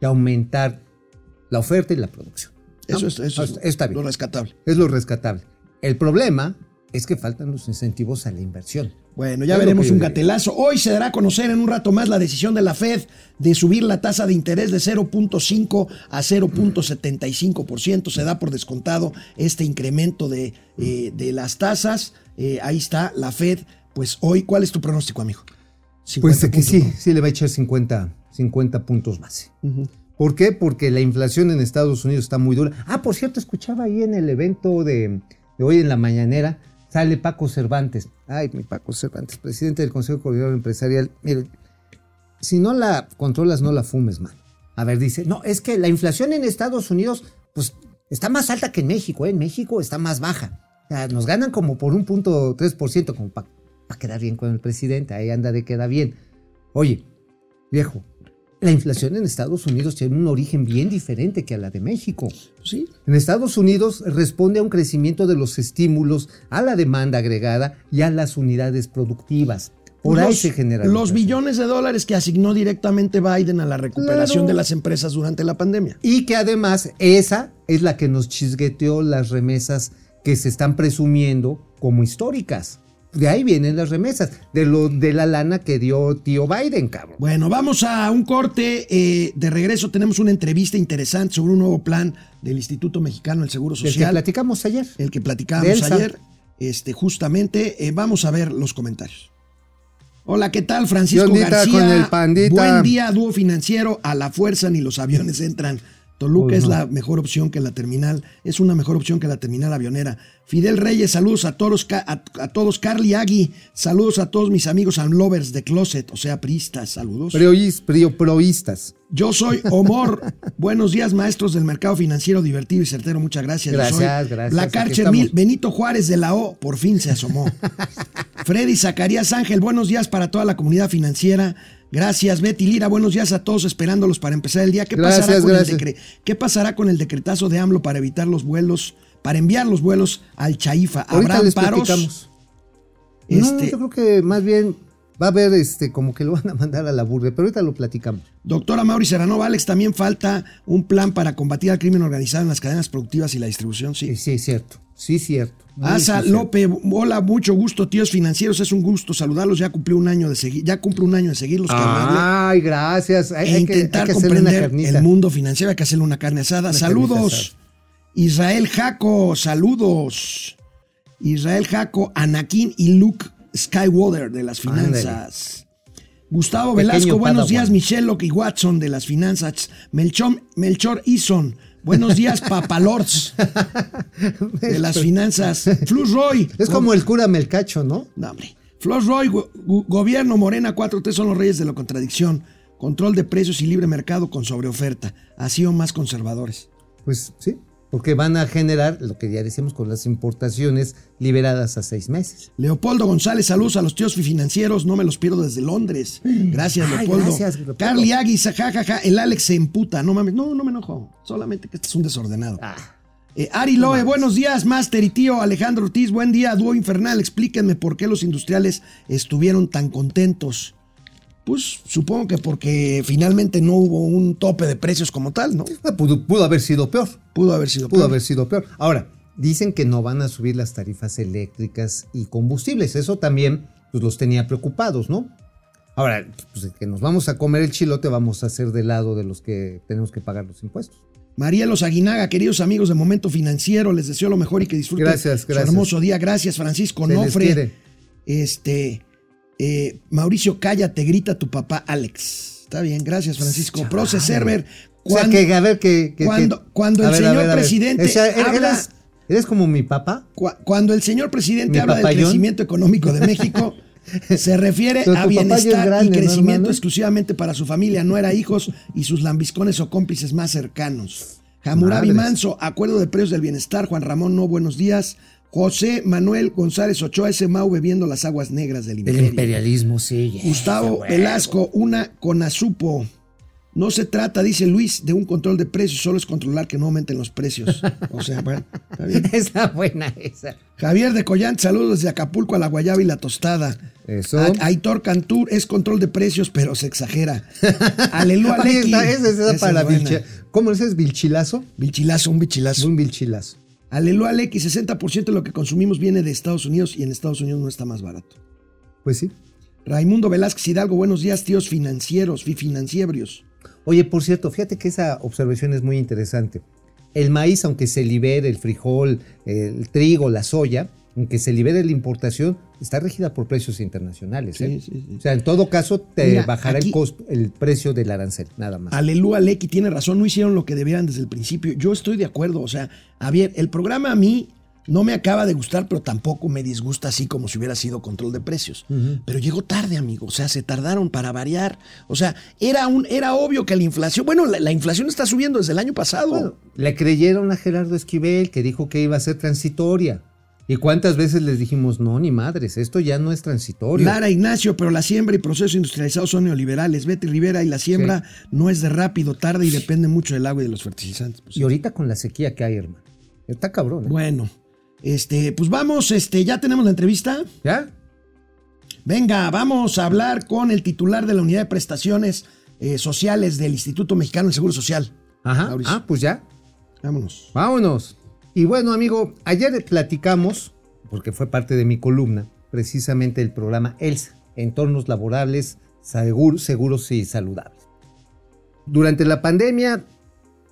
Speaker 2: de aumentar la oferta y la producción. ¿no?
Speaker 1: Eso, es, eso es
Speaker 2: está bien.
Speaker 1: lo rescatable.
Speaker 2: Es lo rescatable. El problema es que faltan los incentivos a la inversión.
Speaker 1: Bueno, ya
Speaker 2: Es
Speaker 1: veremos un gatelazo. Hoy se dará a conocer en un rato más la decisión de la Fed de subir la tasa de interés de 0.5 a 0.75%. Se da por descontado este incremento de, eh, de las tasas. Eh, ahí está la Fed. Pues hoy, ¿cuál es tu pronóstico, amigo?
Speaker 2: Pues
Speaker 1: 50
Speaker 2: que sí, sí le va a echar 50, 50 puntos base. ¿Por qué? Porque la inflación en Estados Unidos está muy dura. Ah, por cierto, escuchaba ahí en el evento de, de hoy en la mañanera, sale Paco Cervantes. Ay, mi Paco Cervantes, presidente del Consejo Coordinador Empresarial. Mire, si no la controlas, no la fumes, man. A ver, dice, no, es que la inflación en Estados Unidos, pues, está más alta que en México, ¿eh? En México está más baja. O sea, nos ganan como por un punto 3%, como para quedar bien con el presidente. Ahí anda de queda bien. Oye, viejo, la inflación en Estados Unidos tiene un origen bien diferente que a la de México.
Speaker 1: Sí.
Speaker 2: En Estados Unidos responde a un crecimiento de los estímulos, a la demanda agregada y a las unidades productivas. Por ahí se genera.
Speaker 1: los billones de dólares que asignó directamente Biden a la recuperación
Speaker 2: Claro.
Speaker 1: de las empresas durante la pandemia.
Speaker 2: Y que además esa es la que nos chisgueteó las remesas que se están presumiendo como históricas. De ahí vienen las remesas, de, lo, de la lana que dio tío Biden, cabrón.
Speaker 1: Bueno, vamos a un corte. eh, de regreso tenemos una entrevista interesante sobre un nuevo plan del Instituto Mexicano del Seguro
Speaker 2: Del que
Speaker 1: Social.
Speaker 2: platicamos ayer.
Speaker 1: el que
Speaker 2: Elsa.
Speaker 1: ayer. Este, justamente, eh, vamos a ver los comentarios. Hola, ¿qué tal? Francisco
Speaker 2: ¿Qué ondita
Speaker 1: García.
Speaker 2: con el pandita?
Speaker 1: Buen día, dúo financiero. A la fuerza ni los aviones entran. Toluca es
Speaker 2: no.
Speaker 1: la mejor opción que la terminal. Es una mejor opción que la terminal avionera. Fidel Reyes, saludos a todos. A, a todos. Carly Agui, saludos a todos mis amigos lovers de Closet, o sea, priistas. Saludos.
Speaker 2: Proístas.
Speaker 1: Yo soy Omor. [laughs] Buenos días, maestros del mercado financiero divertido y certero. Muchas gracias. Yo
Speaker 2: Gracias,
Speaker 1: soy
Speaker 2: gracias.
Speaker 1: Black
Speaker 2: Aquí
Speaker 1: Archer
Speaker 2: estamos.
Speaker 1: Mil. Benito Juárez de la O, por fin se asomó. [laughs] Freddy Zacarías Ángel, buenos días para toda la comunidad financiera. Gracias, Betty Lira. Buenos días a todos, esperándolos para empezar el día. ¿Qué, pasará, con
Speaker 2: gracias.
Speaker 1: El ¿Qué pasará con el decretazo de AMLO para evitar los vuelos, para enviar los vuelos al Chaifa?
Speaker 2: Ahorita
Speaker 1: ¿Habrán
Speaker 2: les
Speaker 1: paros?
Speaker 2: platicamos.
Speaker 1: Este-
Speaker 2: No, yo creo que más bien va a haber este, como que lo van a mandar a la burger, pero ahorita lo platicamos.
Speaker 1: Doctora Mauri Serrano, Alex, también falta un plan para combatir al crimen organizado en las cadenas productivas y la distribución. Sí.
Speaker 2: Sí, sí, cierto. Sí, cierto.
Speaker 1: Asa. López, hola, mucho gusto, tíos financieros, es un gusto saludarlos, ya cumplió un año de seguir, ya cumple un año de seguirlos.
Speaker 2: Ay, gracias. Hay,
Speaker 1: e
Speaker 2: hay que- hay
Speaker 1: intentar
Speaker 2: que una
Speaker 1: comprender el mundo financiero, hay que hacerle una carne asada.
Speaker 2: Una
Speaker 1: saludos, Israel Jaco, saludos. Israel Jaco, Anakin y Luke Skywalker de las finanzas. Gustavo
Speaker 2: Pequeño
Speaker 1: Velasco, buenos días, Michelle Locke y Watson de las finanzas. Melchor, Melchor Ison, buenos días, [laughs] Papalords de las finanzas. Flus Roy.
Speaker 2: Es como el cura Melcacho, ¿no?
Speaker 1: No, hombre. Flor Roy, go- go- gobierno Morena 4T son los reyes de la contradicción. Control de precios y libre mercado con sobreoferta. Así o más conservadores.
Speaker 2: Pues sí, porque van a generar lo que ya decíamos con las importaciones liberadas a seis meses.
Speaker 1: Leopoldo González, saludos a los tíos financieros, no me los pierdo desde Londres. Gracias,
Speaker 2: Ay,
Speaker 1: Leopoldo.
Speaker 2: gracias, Leopoldo.
Speaker 1: Carly Aguis, jajaja, el Alex se emputa, no mames, no, no me enojo, solamente que este es un desordenado.
Speaker 2: Ah.
Speaker 1: Eh, Ari Loe, buenos días, Master y tío Alejandro Ortiz, buen día, dúo infernal, explíquenme por qué los industriales estuvieron tan contentos. Pues supongo que porque finalmente no hubo un tope de precios como tal, ¿no?
Speaker 2: Ah, Pudo, pudo haber sido peor.
Speaker 1: Pudo haber sido
Speaker 2: Pudo
Speaker 1: peor.
Speaker 2: haber sido peor. Ahora, dicen que no van a subir las tarifas eléctricas y combustibles. Eso también pues, los tenía preocupados, ¿no? Ahora, pues que nos vamos a comer el chilote, vamos a ser del lado de los que tenemos que pagar los impuestos.
Speaker 1: Marielos Aguinaga, queridos amigos de Momento Financiero, les deseo lo mejor y que disfruten
Speaker 2: Gracias,
Speaker 1: su
Speaker 2: gracias.
Speaker 1: hermoso día. Gracias, Francisco
Speaker 2: Se les
Speaker 1: Nofre.
Speaker 2: quiere.
Speaker 1: Este, eh, Mauricio, cállate, grita tu papá Alex. Está bien, gracias, Francisco. Proce Server.
Speaker 2: O sea,
Speaker 1: cuando-
Speaker 2: que a ver que... que-
Speaker 1: cuando- cuando el
Speaker 2: ver,
Speaker 1: señor
Speaker 2: ver,
Speaker 1: presidente
Speaker 2: O sea, ¿eres-
Speaker 1: habla-
Speaker 2: eres, eres como mi papá?
Speaker 1: Cu- Cuando el señor presidente
Speaker 2: ¿Mi
Speaker 1: habla del crecimiento económico de México, [laughs] se refiere a bienestar
Speaker 2: grande,
Speaker 1: y
Speaker 2: ¿no,
Speaker 1: crecimiento exclusivamente para su familia, no era hijos y sus lambiscones o cómplices más cercanos.
Speaker 2: Madres.
Speaker 1: Manso, Acuerdo de Precios del Bienestar, Juan Ramón, no, buenos días. José Manuel González Ochoa, ese Mau bebiendo las aguas negras del imperio.
Speaker 2: imperialismo, sí.
Speaker 1: Gustavo Velasco, una con azupo. No se trata, dice Luis, de un control de precios, solo es controlar que no aumenten los precios. O sea, bueno, está bien. [laughs]
Speaker 2: Está buena esa.
Speaker 1: Javier de Collante, saludos desde Acapulco a la Guayaba y la Tostada.
Speaker 2: Eso.
Speaker 1: A- Aitor Cantur es control de precios, pero se exagera. [laughs] Aleluya,
Speaker 2: esa es esa
Speaker 1: Esa
Speaker 2: para
Speaker 1: es
Speaker 2: vilche- ¿Cómo es vilchilazo?
Speaker 1: Bichilazo, un bichilazo.
Speaker 2: Un vilchilazo.
Speaker 1: Aleluya, Lequi, 60% de lo que consumimos viene de Estados Unidos y en Estados Unidos no está más barato.
Speaker 2: Pues sí.
Speaker 1: Raimundo Velázquez Hidalgo, buenos días, tíos financieros, fi- financieros.
Speaker 2: Oye, por cierto, fíjate que esa observación es muy interesante. El maíz, aunque se libere el frijol, el trigo, la soya, aunque se libere la importación, está regida por precios internacionales. ¿eh?
Speaker 1: Sí, sí, sí.
Speaker 2: O sea, en todo caso, te
Speaker 1: Mira,
Speaker 2: bajará
Speaker 1: aquí-
Speaker 2: el costo, el precio del arancel, nada más.
Speaker 1: Aleluya, Lequi tiene razón, no hicieron lo que debieran desde el principio. Yo estoy de acuerdo, o sea, a ver, el programa a mí no me acaba de gustar, pero tampoco me disgusta así como si hubiera sido control de precios. Pero llegó tarde, amigo, o sea, se tardaron para variar. O sea, era, un, era obvio que la inflación, bueno, la, la inflación está subiendo desde el año pasado.
Speaker 2: Bueno, le creyeron a Gerardo Esquivel que dijo que iba a ser transitoria. ¿Y cuántas veces les dijimos, no, ni madres, esto ya no es transitorio?
Speaker 1: Lara Ignacio, pero la siembra y procesos industrializados son neoliberales. Betty Rivera y la siembra no es de rápido, tarde y depende mucho del agua y de los fertilizantes. Pues,
Speaker 2: Y ahorita con la sequía que hay, hermano. Está cabrón, ¿eh?
Speaker 1: Bueno, este, pues vamos, este, ya tenemos la entrevista.
Speaker 2: ¿Ya?
Speaker 1: Venga, vamos a hablar con el titular de la unidad de prestaciones eh, sociales del Instituto Mexicano del Seguro Social.
Speaker 2: Ajá.
Speaker 1: Mauricio.
Speaker 2: Ah, pues ya.
Speaker 1: Vámonos.
Speaker 2: Vámonos. Y bueno, amigo, ayer platicamos, porque fue parte de mi columna, precisamente el programa ELSA, Entornos Laborables Segur- Seguros y Saludables. Durante la pandemia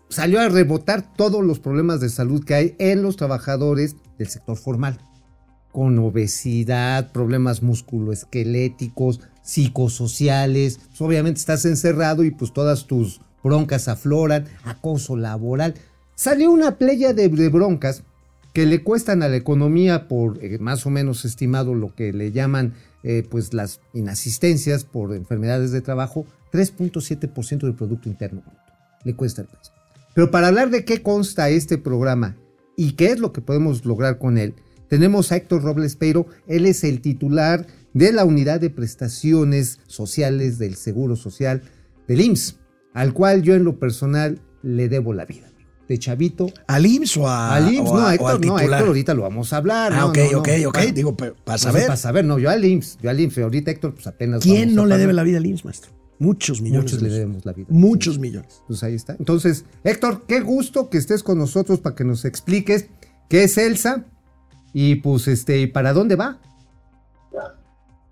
Speaker 2: salió a rebotar todos los problemas de salud que hay en los trabajadores del sector formal, con obesidad, problemas musculoesqueléticos, psicosociales. Obviamente estás encerrado y pues todas tus broncas afloran, acoso laboral. Salió una playa de, broncas que le cuestan a la economía por eh, más o menos estimado lo que le llaman eh, pues las inasistencias por enfermedades de trabajo, 3.7% del Producto Interno Bruto. Le cuesta al país. Pero para hablar de qué consta este programa y qué es lo que podemos lograr con él, tenemos a Héctor Robles Peiro. Él es el titular de la unidad de prestaciones sociales del Seguro Social del IMSS, al cual yo en lo personal le debo la vida. De chavito
Speaker 1: ¿Al IMSS o a,
Speaker 2: al IMSS,
Speaker 1: o a-
Speaker 2: no,
Speaker 1: o
Speaker 2: Héctor,
Speaker 1: al
Speaker 2: no? Héctor, ahorita lo vamos a hablar.
Speaker 1: Ah,
Speaker 2: no,
Speaker 1: ok,
Speaker 2: no, no.
Speaker 1: ok, ok.
Speaker 2: Bueno,
Speaker 1: Digo, pero para
Speaker 2: sé,
Speaker 1: saber.
Speaker 2: Para saber, no, yo al IMSS, yo al IMSS, ahorita Héctor, pues apenas.
Speaker 1: ¿Quién
Speaker 2: vamos
Speaker 1: no
Speaker 2: a
Speaker 1: le debe la vida al IMSS, maestro? Muchos millones.
Speaker 2: Muchos
Speaker 1: de
Speaker 2: le debemos la vida.
Speaker 1: Muchos
Speaker 2: Sí.
Speaker 1: millones.
Speaker 2: Pues ahí está. Entonces, Héctor, qué gusto que estés con nosotros para que nos expliques qué es ELSA y pues este, ¿para dónde va?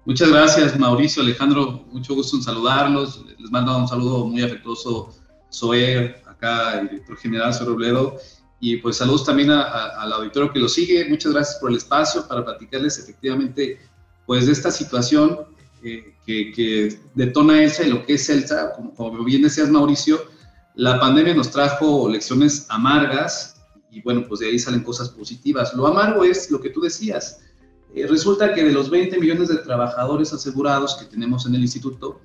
Speaker 7: Muchas gracias, Mauricio, Alejandro. Mucho gusto en saludarlos. Les mando un saludo muy afectuoso, Zoé, acá, director general, Zoé Robledo. Y pues saludos también a- a- al auditorio que lo sigue. Muchas gracias por el espacio para platicarles efectivamente pues de esta situación eh, que, que detona ELSA y lo que es ELSA. Como, como bien decías, Mauricio, la pandemia nos trajo lecciones amargas y bueno, pues de ahí salen cosas positivas. Lo amargo es lo que tú decías. Eh, resulta que de los 20 millones de trabajadores asegurados que tenemos en el instituto,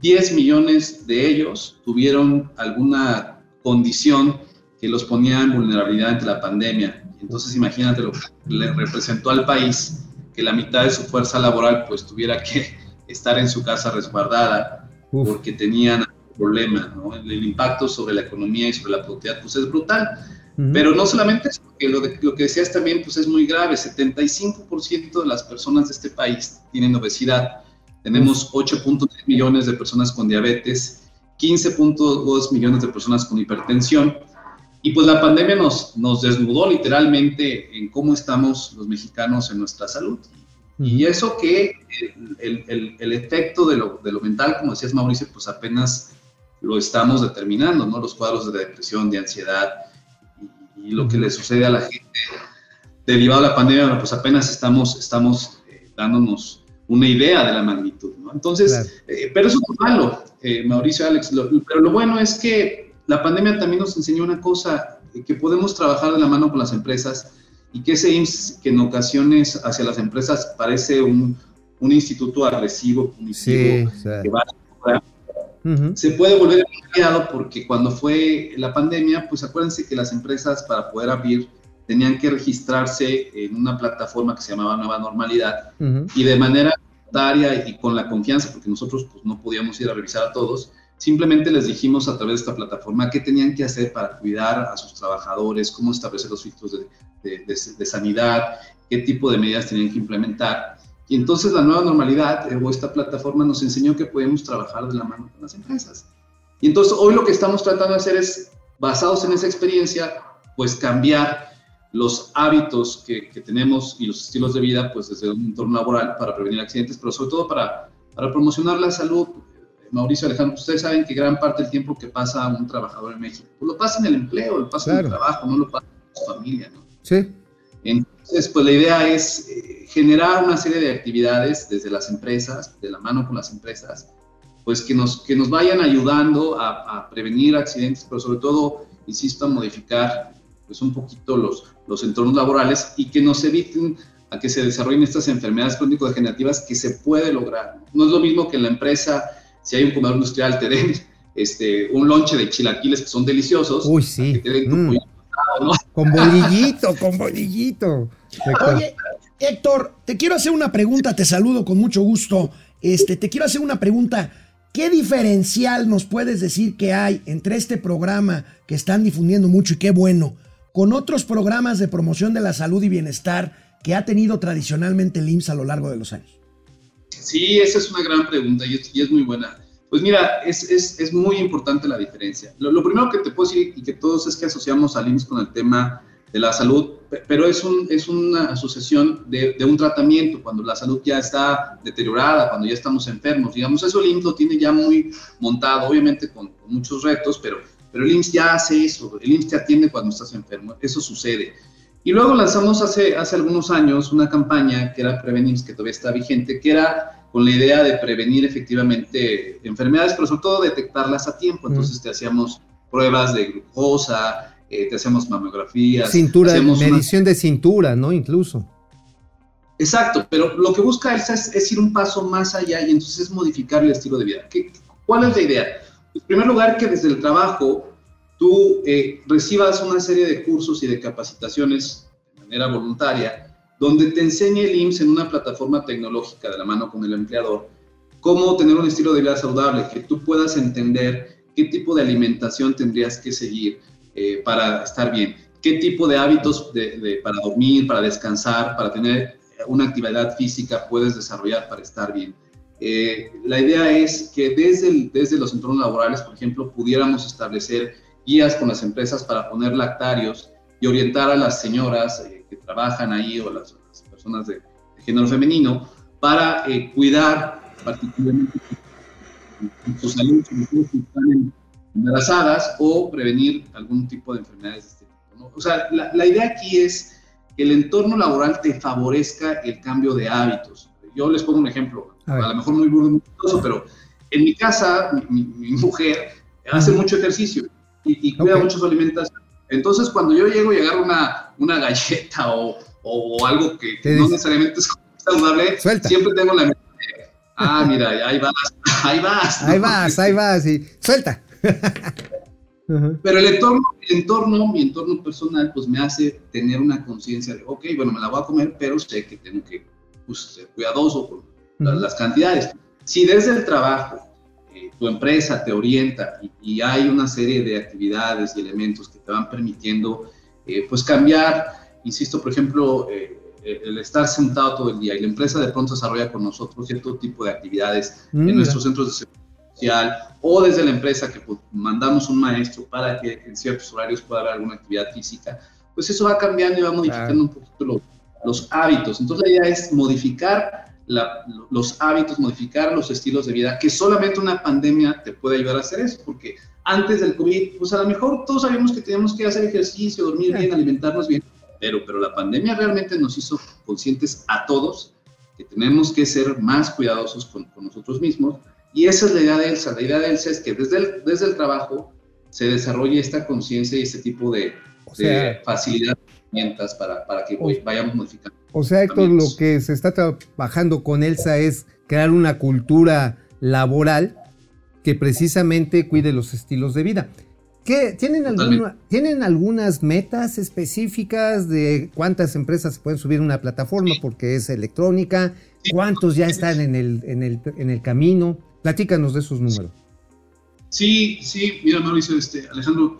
Speaker 7: 10 millones de ellos tuvieron alguna condición que los ponía en vulnerabilidad ante la pandemia. Entonces imagínate lo que le representó al país que la mitad de su fuerza laboral pues tuviera que estar en su casa resguardada
Speaker 2: Uf.
Speaker 7: porque tenían problema, ¿no? El, el impacto sobre la economía y sobre la productividad pues es brutal. Pero no solamente eso, porque lo, de- lo que decías también pues es muy grave. 75% de las personas de este país tienen obesidad. Tenemos 8.3 millones de personas con diabetes, 15.2 millones de personas con hipertensión. Y pues la pandemia nos, nos desnudó literalmente en cómo estamos los mexicanos en nuestra salud. Y eso que el, el- el- efecto de lo, de lo mental, como decías Mauricio, pues apenas lo estamos determinando, ¿no? Los cuadros de depresión, de ansiedad y, y lo que le sucede a la gente derivado de la pandemia, pues apenas estamos, estamos eh, dándonos una idea de la magnitud, ¿no? Entonces,
Speaker 2: Claro.
Speaker 7: eh, pero eso es lo malo, eh, Mauricio, Alex, lo- pero lo bueno es que la pandemia también nos enseñó una cosa, eh, que podemos trabajar de la mano con las empresas y que ese IMSS, que en ocasiones hacia las empresas parece un, un instituto agresivo, punitivo,
Speaker 2: Sí,
Speaker 7: que se puede volver aliado porque cuando fue la pandemia, pues acuérdense que las empresas para poder abrir tenían que registrarse en una plataforma que se llamaba Nueva Normalidad y de manera voluntaria y con la confianza, porque nosotros pues, no podíamos ir a revisar a todos, Simplemente les dijimos a través de esta plataforma qué tenían que hacer para cuidar a sus trabajadores, cómo establecer los filtros de, de, de, sanidad, qué tipo de medidas tenían que implementar. Y entonces la nueva normalidad o esta plataforma nos enseñó que podemos trabajar de la mano con las empresas. Y entonces hoy lo que estamos tratando de hacer es, basados en esa experiencia, pues cambiar los hábitos que, que, tenemos y los estilos de vida, pues desde un entorno laboral para prevenir accidentes, pero sobre todo para, para promocionar la salud. Mauricio Alejandro, ustedes saben que gran parte del tiempo que pasa un trabajador en México, pues lo pasa en el empleo, lo pasa en el trabajo, no lo pasa en su familia, ¿no?
Speaker 2: Sí.
Speaker 7: Entonces, pues la idea es eh, generar una serie de actividades desde las empresas, de la mano con las empresas, pues que nos, que nos vayan ayudando a, a prevenir accidentes, pero sobre todo, insisto, a modificar pues un poquito los, los entornos laborales y que nos eviten a que se desarrollen estas enfermedades crónico-degenerativas que se puede lograr. No es lo mismo que en la empresa, si hay un comedor industrial, te den este, un lonche de chilaquiles que son deliciosos.
Speaker 2: Uy, sí.
Speaker 7: Mm.
Speaker 2: ¿no? Con bolillito, con bolillito.
Speaker 1: Oye, Héctor, te quiero hacer una pregunta, te saludo con mucho gusto. Este, te quiero hacer una pregunta. ¿Qué diferencial nos puedes decir que hay entre este programa que están difundiendo mucho y qué bueno con otros programas de promoción de la salud y bienestar que ha tenido tradicionalmente el IMSS a lo largo de los años?
Speaker 7: Sí, esa es una gran pregunta y es, y es muy buena. Pues mira, es, es, es, muy importante la diferencia. Lo, lo, primero que te puedo decir y que todos es que asociamos al IMSS con el tema de la salud, pero es, un, es una asociación de, de, un tratamiento cuando la salud ya está deteriorada, cuando ya estamos enfermos. Digamos, eso el IMSS lo tiene ya muy montado, obviamente con, con muchos retos, pero pero el IMSS ya hace eso, el IMSS te atiende cuando estás enfermo, eso sucede. Y luego lanzamos hace, hace algunos años una campaña que era Prevenims, que todavía está vigente, que era con la idea de prevenir efectivamente enfermedades, pero sobre todo detectarlas a tiempo. Entonces te hacíamos pruebas de glucosa, eh, te hacíamos mamografías.
Speaker 2: Cintura, medición una... de cintura, ¿no? Incluso.
Speaker 7: Exacto, pero lo que busca Elsa es, es, ir un paso más allá y entonces es modificar el estilo de vida. ¿Qué, ¿Cuál es la idea? En primer lugar, que desde el trabajo tú eh, recibas una serie de cursos y de capacitaciones de manera voluntaria, donde te enseñe el IMSS en una plataforma tecnológica de la mano con el empleador, cómo tener un estilo de vida saludable, que tú puedas entender qué tipo de alimentación tendrías que seguir eh, para estar bien, qué tipo de hábitos para dormir, para descansar, para tener una actividad física puedes desarrollar para estar bien. Eh, la idea es que desde, el, desde los entornos laborales, por ejemplo, pudiéramos establecer guías con las empresas para poner lactarios y orientar a las señoras eh, que trabajan ahí o las, las personas de, de, género femenino para eh, cuidar particularmente su salud, si están embarazadas o prevenir algún tipo de enfermedades de este tipo. ¿no? O sea, la, la idea aquí es que el entorno laboral te favorezca el cambio de hábitos. Yo les pongo un ejemplo a, a lo mejor muy burdo, muy chistoso, pero en mi casa, mi, mujer hace mucho ejercicio y, y cuida okay. mucho su alimentación. Entonces, cuando yo llego y agarro una, una galleta o, o, algo que, que no necesariamente es [laughs] saludable,
Speaker 2: Suelta.
Speaker 7: siempre tengo la mente, ah, mira, ahí vas, [laughs] ahí vas.
Speaker 2: Ahí vas, ahí vas, y suelta. [laughs]
Speaker 7: Pero el entorno, el entorno, mi entorno personal, pues me hace tener una conciencia de, ok, bueno, me la voy a comer, pero sé que tengo que pues, ser cuidadoso con las cantidades. Si desde el trabajo eh, tu empresa te orienta y, y, hay una serie de actividades y elementos que te van permitiendo eh, pues cambiar, insisto, por ejemplo, eh, el estar sentado todo el día y la empresa de pronto desarrolla con nosotros cierto tipo de actividades mm. en nuestros centros de seguridad social o desde la empresa que pues, mandamos un maestro para que en ciertos horarios pueda haber alguna actividad física, pues eso va cambiando y va modificando claro. un poquito los, los hábitos. Entonces la idea es modificar la, los hábitos, modificar los estilos de vida, que solamente una pandemia te puede ayudar a hacer eso, porque antes del COVID, pues a lo mejor todos sabíamos que teníamos que hacer ejercicio, dormir bien, alimentarnos bien, pero, pero la pandemia realmente nos hizo conscientes a todos que tenemos que ser más cuidadosos con, con nosotros mismos, y esa es la idea de ELSA. La idea de ELSA es que desde el, desde el trabajo se desarrolle esta conciencia y este tipo de, o sea, de facilidad herramientas para, para que vayamos modificando.
Speaker 2: O sea, Héctor, lo que se está trabajando con ELSA es crear una cultura laboral que precisamente cuide los estilos de vida. ¿Qué, ¿tienen, alguna, ¿Tienen algunas metas específicas de cuántas empresas se pueden subir a una plataforma porque es electrónica? ¿Cuántos ya están en el, en el, en el camino? Platícanos de esos números.
Speaker 7: Sí, sí, mira Mauricio, este, Alejandro,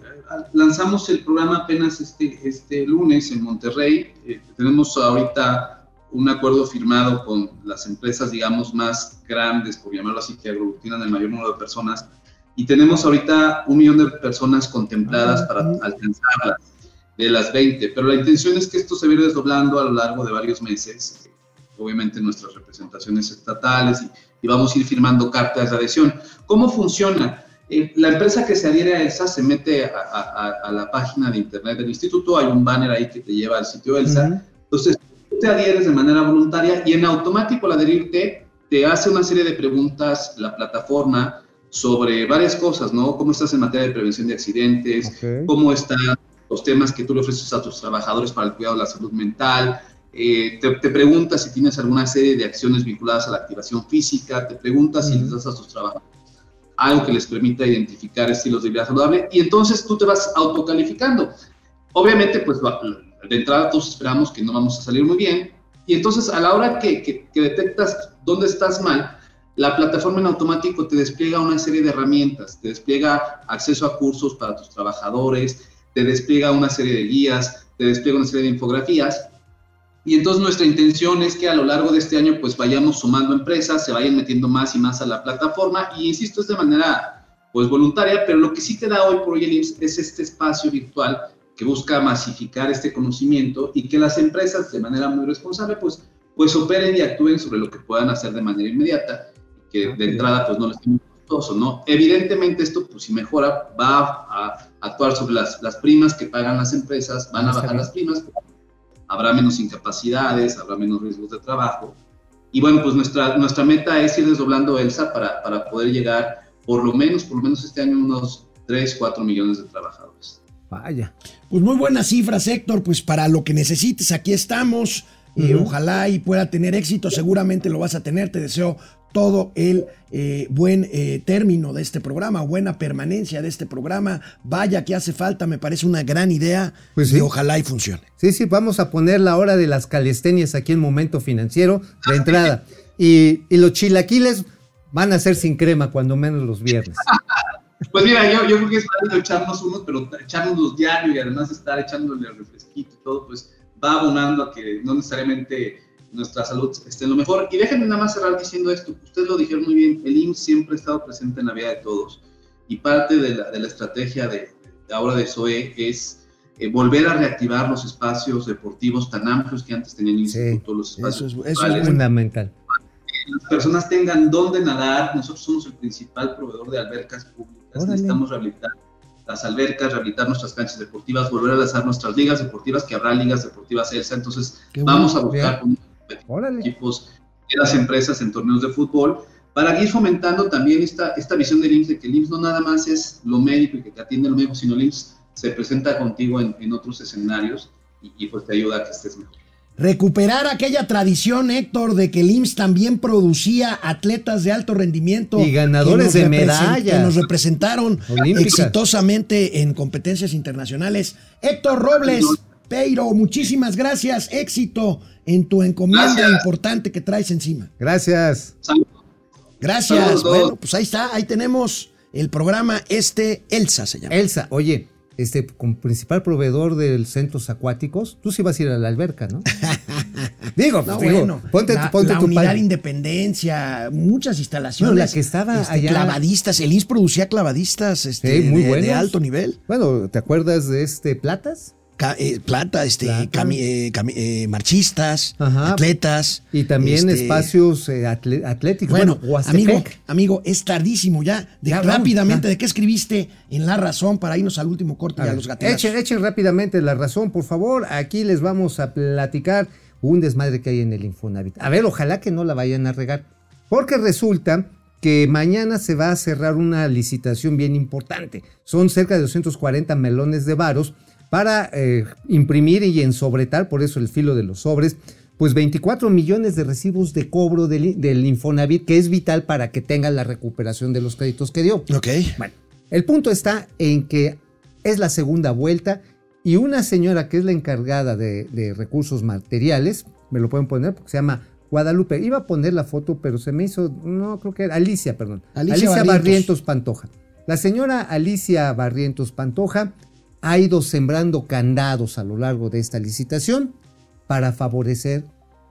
Speaker 7: lanzamos el programa apenas este, este lunes en Monterrey. Eh, tenemos ahorita un acuerdo firmado con las empresas, digamos, más grandes, por llamarlo así, que aglutinan el mayor número de personas. Y tenemos ahorita un millón de personas contempladas para alcanzarlas, de las 20. Pero la intención es que esto se vaya desdoblando a lo largo de varios meses, obviamente nuestras representaciones estatales, y, y vamos a ir firmando cartas de adhesión. ¿Cómo funciona? Eh, la empresa que se adhiere a ELSA se mete a, a, a, la página de internet del instituto, hay un banner ahí que te lleva al sitio ELSA. Uh -huh. Entonces, tú te adhieres de manera voluntaria y en automático al adherirte te hace una serie de preguntas la plataforma sobre varias cosas, ¿no? ¿Cómo estás en materia de prevención de accidentes? Okay. ¿Cómo están los temas que tú le ofreces a tus trabajadores para el cuidado de la salud mental? Eh, te, te pregunta si tienes alguna serie de acciones vinculadas a la activación física, te pregunta uh -huh. si les das a tus trabajadores algo que les permita identificar estilos de vida saludable y entonces tú te vas autocalificando. Obviamente, pues de entrada todos esperamos que no vamos a salir muy bien y entonces a la hora que, que, que detectas dónde estás mal, la plataforma en automático te despliega una serie de herramientas, te despliega acceso a cursos para tus trabajadores, te despliega una serie de guías, te despliega una serie de infografías y entonces nuestra intención es que a lo largo de este año pues vayamos sumando empresas, se vayan metiendo más y más a la plataforma. Y insisto, es de manera pues voluntaria, pero lo que sí te da hoy por hoy el IMSS es este espacio virtual que busca masificar este conocimiento y que las empresas de manera muy responsable pues, pues operen y actúen sobre lo que puedan hacer de manera inmediata, que de entrada pues no les muy costoso, ¿no? Evidentemente esto pues si mejora va a actuar sobre las, las primas que pagan las empresas, van a bajar las primas, habrá menos incapacidades, habrá menos riesgos de trabajo. Y bueno, pues nuestra, nuestra meta es ir desdoblando ELSA para, para poder llegar por lo menos, por lo menos este año, unos 3, 4 millones de trabajadores.
Speaker 1: Vaya. Pues muy buenas cifras, Héctor. Pues para lo que necesites, aquí estamos. Uh -huh. eh, ojalá y pueda tener éxito. Seguramente lo vas a tener. Te deseo todo el eh, buen eh, término de este programa, buena permanencia de este programa. Vaya que hace falta, me parece una gran idea
Speaker 2: pues sí.
Speaker 1: y ojalá y funcione.
Speaker 2: Sí, sí, vamos a poner la hora de las calistenias aquí en Momento Financiero de entrada. Y, y los chilaquiles van a ser sin crema, cuando menos los viernes. [laughs]
Speaker 7: Pues mira, yo, yo creo que es válido echarnos unos, pero echarnos los diarios y además estar echándole el refresquito y todo, pues va abonando a que no necesariamente nuestra salud esté en lo mejor. Y déjenme nada más cerrar diciendo esto, ustedes lo dijeron muy bien, el IMSS siempre ha estado presente en la vida de todos y parte de la, de la estrategia de, de, ahora de SOE es eh, volver a reactivar los espacios deportivos tan amplios que antes tenían el
Speaker 2: Sí,
Speaker 7: instituto, los espacios
Speaker 2: eso es, eso es fundamental.
Speaker 7: Que las personas tengan dónde nadar, nosotros somos el principal proveedor de albercas públicas,
Speaker 2: Órale.
Speaker 7: necesitamos rehabilitar las albercas, rehabilitar nuestras canchas deportivas, volver a lanzar nuestras ligas deportivas, que habrá ligas deportivas ELSA, entonces
Speaker 2: Qué
Speaker 7: vamos
Speaker 2: bueno,
Speaker 7: a buscar con
Speaker 2: Órale.
Speaker 7: equipos de las empresas en torneos de fútbol para ir fomentando también esta, esta visión del IMSS de que el IMSS no nada más es lo médico y que te atiende lo médico, sino el IMSS se presenta contigo en, en otros escenarios y, y, pues te ayuda a que estés mejor.
Speaker 1: Recuperar aquella tradición, Héctor, de que el IMSS también producía atletas de alto rendimiento.
Speaker 2: Y ganadores de medallas.
Speaker 1: Que nos representaron Olímpicas. exitosamente en competencias internacionales. Héctor Robles, Peiro, muchísimas gracias. Éxito en tu encomienda gracias. importante que traes encima.
Speaker 2: Gracias.
Speaker 7: Salud.
Speaker 1: Gracias. Saludos. Bueno, pues ahí está, ahí tenemos el programa este Elsa se llama.
Speaker 2: Elsa, oye, este, como principal proveedor de centros acuáticos, tú sí vas a ir a la alberca, ¿no? [laughs]
Speaker 1: digo, no, digo, bueno, ponte, la, ponte la tu unidad Independencia, muchas instalaciones.
Speaker 2: No, la que estaba
Speaker 1: este,
Speaker 2: allá.
Speaker 1: Clavadistas, el INS producía clavadistas este,
Speaker 2: sí, muy
Speaker 1: de, de, alto nivel.
Speaker 2: Bueno, ¿te acuerdas de este Platas?
Speaker 1: Eh, plata, este, plata. Cami eh, cami eh, marchistas, Ajá. atletas.
Speaker 2: Y también este, espacios atle atléticos.
Speaker 1: Bueno, bueno amigo, amigo, es tardísimo ya. De, ya rápidamente, ¿de qué escribiste en La Razón para irnos al último corte a y a los gatos?
Speaker 2: Echen, echen rápidamente La Razón, por favor. Aquí les vamos a platicar un desmadre que hay en el Infonavit. A ver, ojalá que no la vayan a regar. Porque resulta que mañana se va a cerrar una licitación bien importante. Son cerca de 240 melones de varos para eh, imprimir y ensobretar, por eso el filo de los sobres, pues 24 millones de recibos de cobro del, del, Infonavit, que es vital para que tengan la recuperación de los créditos que dio.
Speaker 1: Ok.
Speaker 2: Bueno, el punto está en que es la segunda vuelta y una señora que es la encargada de, de recursos materiales, me lo pueden poner porque se llama Guadalupe. Iba a poner la foto, pero se me hizo, no creo que era Alicia, perdón. Alicia, Alicia Barrientos. Barrientos Pantoja. La señora Alicia Barrientos Pantoja ha ido sembrando candados a lo largo de esta licitación para favorecer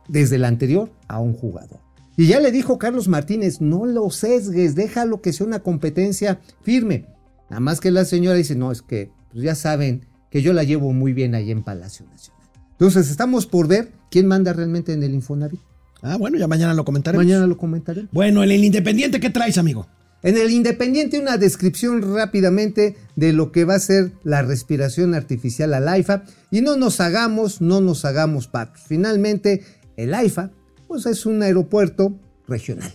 Speaker 2: desde la anterior a un jugador. Y ya le dijo Carlos Martínez, no lo sesgues, déjalo que sea una competencia firme. Nada más que la señora dice, no, es que pues ya saben que yo la llevo muy bien ahí en Palacio Nacional. Entonces estamos por ver quién manda realmente en el Infonavit.
Speaker 1: Ah, bueno, ya mañana lo comentaremos.
Speaker 2: Mañana lo comentaré.
Speaker 1: Bueno, en el Independiente, ¿qué traes, amigo?
Speaker 2: En el Independiente, una descripción rápidamente de lo que va a ser la respiración artificial al AIFA. Y no nos hagamos, no nos hagamos patos. Finalmente, el AIFA, pues es un aeropuerto regional.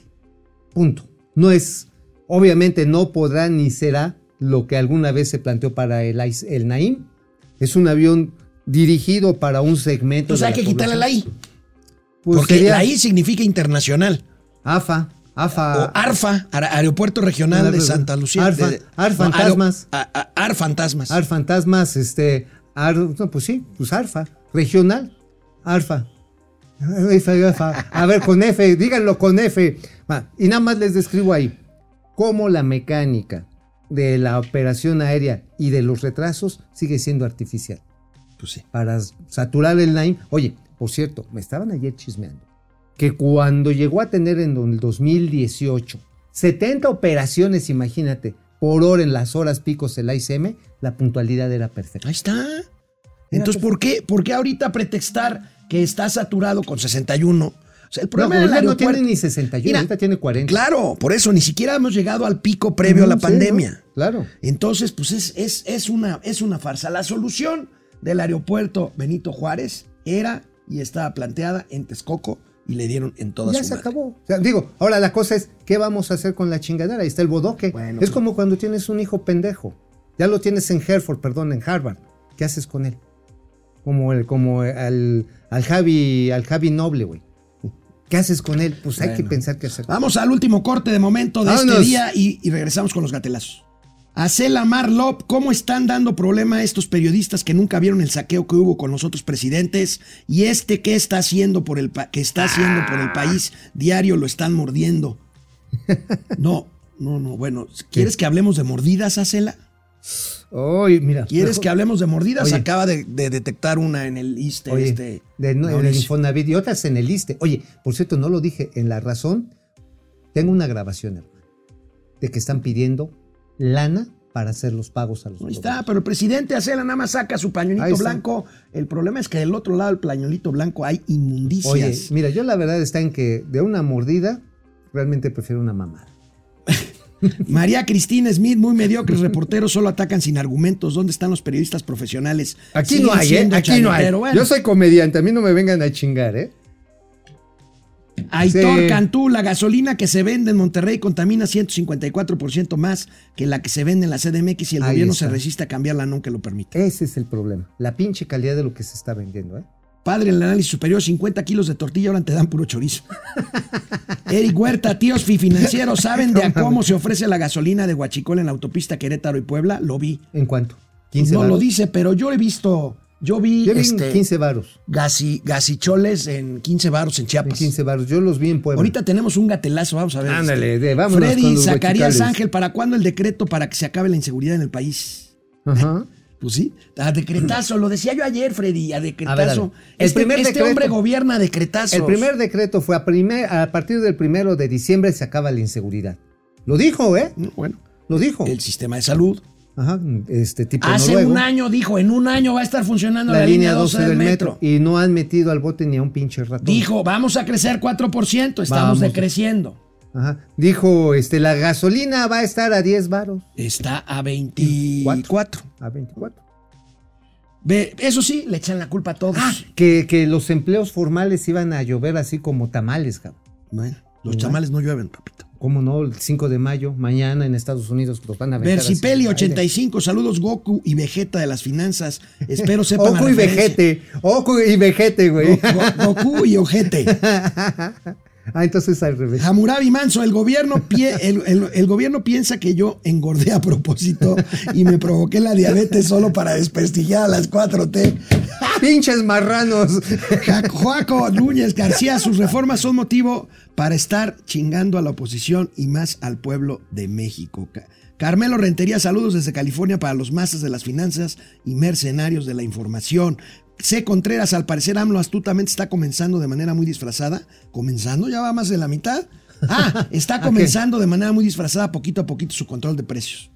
Speaker 2: Punto. No es, obviamente no podrá ni será lo que alguna vez se planteó para el, el Naim. Es un avión dirigido para un segmento.
Speaker 1: Entonces
Speaker 2: de
Speaker 1: hay
Speaker 2: la
Speaker 1: que quitarle la
Speaker 2: población.
Speaker 1: I.
Speaker 2: Pues
Speaker 1: porque
Speaker 2: sería
Speaker 1: la I significa internacional.
Speaker 2: AFA, AFA.
Speaker 1: o ARFA, Aer- Aeropuerto Regional de Santa Lucía.
Speaker 2: Arfa-
Speaker 1: de-
Speaker 2: Ar
Speaker 1: no,
Speaker 2: Fantasmas.
Speaker 1: aero- a- a- Ar Fantasmas.
Speaker 2: Ar Fantasmas, este, Ar, no, pues sí, pues Arfa, regional, Arfa. Arfa, Arfa. A ver, con F, díganlo con F. Y nada más les describo ahí cómo la mecánica de la operación aérea y de los retrasos sigue siendo artificial.
Speaker 1: Pues sí.
Speaker 2: Para saturar el line. Oye, por cierto, me estaban ayer chismeando que cuando llegó a tener en el 2018 70 operaciones, imagínate, por hora en las horas picos el ICM, la puntualidad era perfecta.
Speaker 1: Ahí está. Entonces, ¿por qué, ¿por qué ahorita pretextar que está saturado con 61? O sea, el
Speaker 2: No,
Speaker 1: problema
Speaker 2: pues
Speaker 1: del
Speaker 2: no
Speaker 1: aeropuerto...
Speaker 2: tiene ni 61,
Speaker 1: Mira,
Speaker 2: ahorita tiene 40.
Speaker 1: Claro, por eso ni siquiera hemos llegado al pico previo a la
Speaker 2: sí,
Speaker 1: pandemia.
Speaker 2: ¿no? Claro.
Speaker 1: Entonces, pues es, es, es, una, es una farsa. La solución del aeropuerto Benito Juárez era y estaba planteada en Texcoco y le dieron en toda
Speaker 2: ya
Speaker 1: su
Speaker 2: se
Speaker 1: madre.
Speaker 2: acabó. O sea, digo, ahora la cosa es, ¿qué vamos a hacer con la chingadera? Ahí está el bodoque.
Speaker 1: Bueno,
Speaker 2: es
Speaker 1: pues-
Speaker 2: como cuando tienes un hijo pendejo. Ya lo tienes en Hereford, perdón, en Harvard. ¿Qué haces con él? Como el, como al, al Javi, al Javi Noble, güey. ¿Qué haces con él? Pues hay que pensar qué hacer.
Speaker 1: Vamos al último corte de momento de este día y, y regresamos con los gatelazos. Acela Marlop, ¿cómo están dando problema a estos periodistas que nunca vieron el saqueo que hubo con los otros presidentes? Y este qué está haciendo por el que está haciendo por el país diario lo están mordiendo. [laughs] No, no, no. Bueno, ¿quieres que hablemos de mordidas, Acela?
Speaker 2: Oye, mira.
Speaker 1: ¿Quieres
Speaker 2: mejor-
Speaker 1: que hablemos de mordidas?
Speaker 2: Oye.
Speaker 1: Acaba de, de detectar una en el ISTE.
Speaker 2: Oye,
Speaker 1: este,
Speaker 2: de- no, en el. Infonavit y otras en el ISTE. Oye, por cierto, no lo dije. En La Razón, tengo una grabación, hermano, de que están pidiendo lana para hacer los pagos a los
Speaker 1: Ahí está, pero el presidente Acela nada más saca su pañuelito blanco. El problema es que del otro lado del pañuelito blanco hay inmundicias.
Speaker 2: Oye, mira, yo la verdad está en que de una mordida, realmente prefiero una mamada. [laughs]
Speaker 1: María Cristina Smith, muy mediocres reporteros, solo atacan sin argumentos. ¿Dónde están los periodistas profesionales?
Speaker 2: Aquí
Speaker 1: Siguen
Speaker 2: no hay, ¿eh? Aquí no hay.
Speaker 1: Bueno,
Speaker 2: Yo soy comediante, a mí no me vengan a chingar, ¿eh?
Speaker 1: Aitor
Speaker 2: Sí.
Speaker 1: Cantú, la gasolina que se vende en Monterrey contamina 154% más que la que se vende en la CDMX y el
Speaker 2: Ahí
Speaker 1: gobierno
Speaker 2: está.
Speaker 1: se resiste a cambiarla, no que lo permite.
Speaker 2: Ese es el problema. La pinche calidad de lo que se está vendiendo, ¿eh?
Speaker 1: Padre, en el análisis superior, 50 kilos de tortilla, ahora te dan puro chorizo. Eric Huerta, tíos financieros, ¿saben de a [laughs] cómo se ofrece la gasolina de Huachicol en la autopista Querétaro y Puebla? Lo vi.
Speaker 2: ¿En cuánto?
Speaker 1: no
Speaker 2: 15
Speaker 1: lo
Speaker 2: varos.
Speaker 1: dice, pero yo he visto, yo vi,
Speaker 2: Yo vi
Speaker 1: este,
Speaker 2: 15 varos.
Speaker 1: gasi- gasicholes en 15 baros en
Speaker 2: En
Speaker 1: Chiapas.
Speaker 2: 15 varos. Yo los vi en Puebla.
Speaker 1: Ahorita tenemos un gatelazo, vamos a ver.
Speaker 2: Ándale,
Speaker 1: este.
Speaker 2: de- vámonos
Speaker 1: Freddy Zacarías. Ángel, ¿para cuándo el decreto para que se acabe la inseguridad en el país?
Speaker 2: Ajá. [laughs]
Speaker 1: Pues sí, a decretazo, lo decía yo ayer, Freddy, a decretazo.
Speaker 2: A ver, a ver. El
Speaker 1: este
Speaker 2: primer
Speaker 1: este
Speaker 2: decreto-
Speaker 1: hombre gobierna a decretazos.
Speaker 2: El primer decreto fue a, primer, a partir del primero de diciembre se acaba la inseguridad. Lo dijo, ¿eh?
Speaker 1: No, Bueno,
Speaker 2: Lo dijo.
Speaker 1: el sistema de salud.
Speaker 2: Ajá, este tipo
Speaker 1: Hace
Speaker 2: noruego.
Speaker 1: un año dijo, en un año va a estar funcionando la,
Speaker 2: la línea 12
Speaker 1: del
Speaker 2: del
Speaker 1: metro.
Speaker 2: metro. Y no han metido al bote ni a un pinche ratón.
Speaker 1: Dijo, vamos a crecer 4%, estamos
Speaker 2: Vamos.
Speaker 1: decreciendo.
Speaker 2: Ajá. Dijo, este, la gasolina va a estar a 10 varos.
Speaker 1: Está a 24.
Speaker 2: A 24.
Speaker 1: Ve, eso sí, le echan la culpa a todos.
Speaker 2: Ah, que, que los empleos formales iban a llover así como tamales, cabrón.
Speaker 1: Bueno, los chamales no llueven, papito.
Speaker 2: ¿Cómo no? El 5 de mayo, mañana en Estados Unidos los van a ver.
Speaker 1: Versipeli 85, saludos Goku y Vegeta de las finanzas. Espero [laughs] sepan
Speaker 2: Ojo y vejete. Ojo y vejete, güey.
Speaker 1: Go- Go- Goku y Ojete. [laughs]
Speaker 2: ah, entonces al revés.
Speaker 1: Manso, el gobierno, pie- [laughs] el, el- el gobierno piensa que yo engordé a propósito y me provoqué la diabetes solo para desprestigiar a las 4T. [laughs]
Speaker 2: Pinches marranos.
Speaker 1: Joaco Núñez García, sus reformas son motivo para estar chingando a la oposición y más al pueblo de México. Ca- Carmelo Rentería, saludos desde California para los masas de las finanzas y mercenarios de la información. C. Contreras, al parecer AMLO astutamente está comenzando de manera muy disfrazada. ¿Comenzando? ¿Ya va más de la mitad? Ah, [laughs] está comenzando de manera muy disfrazada poquito a poquito su control de precios.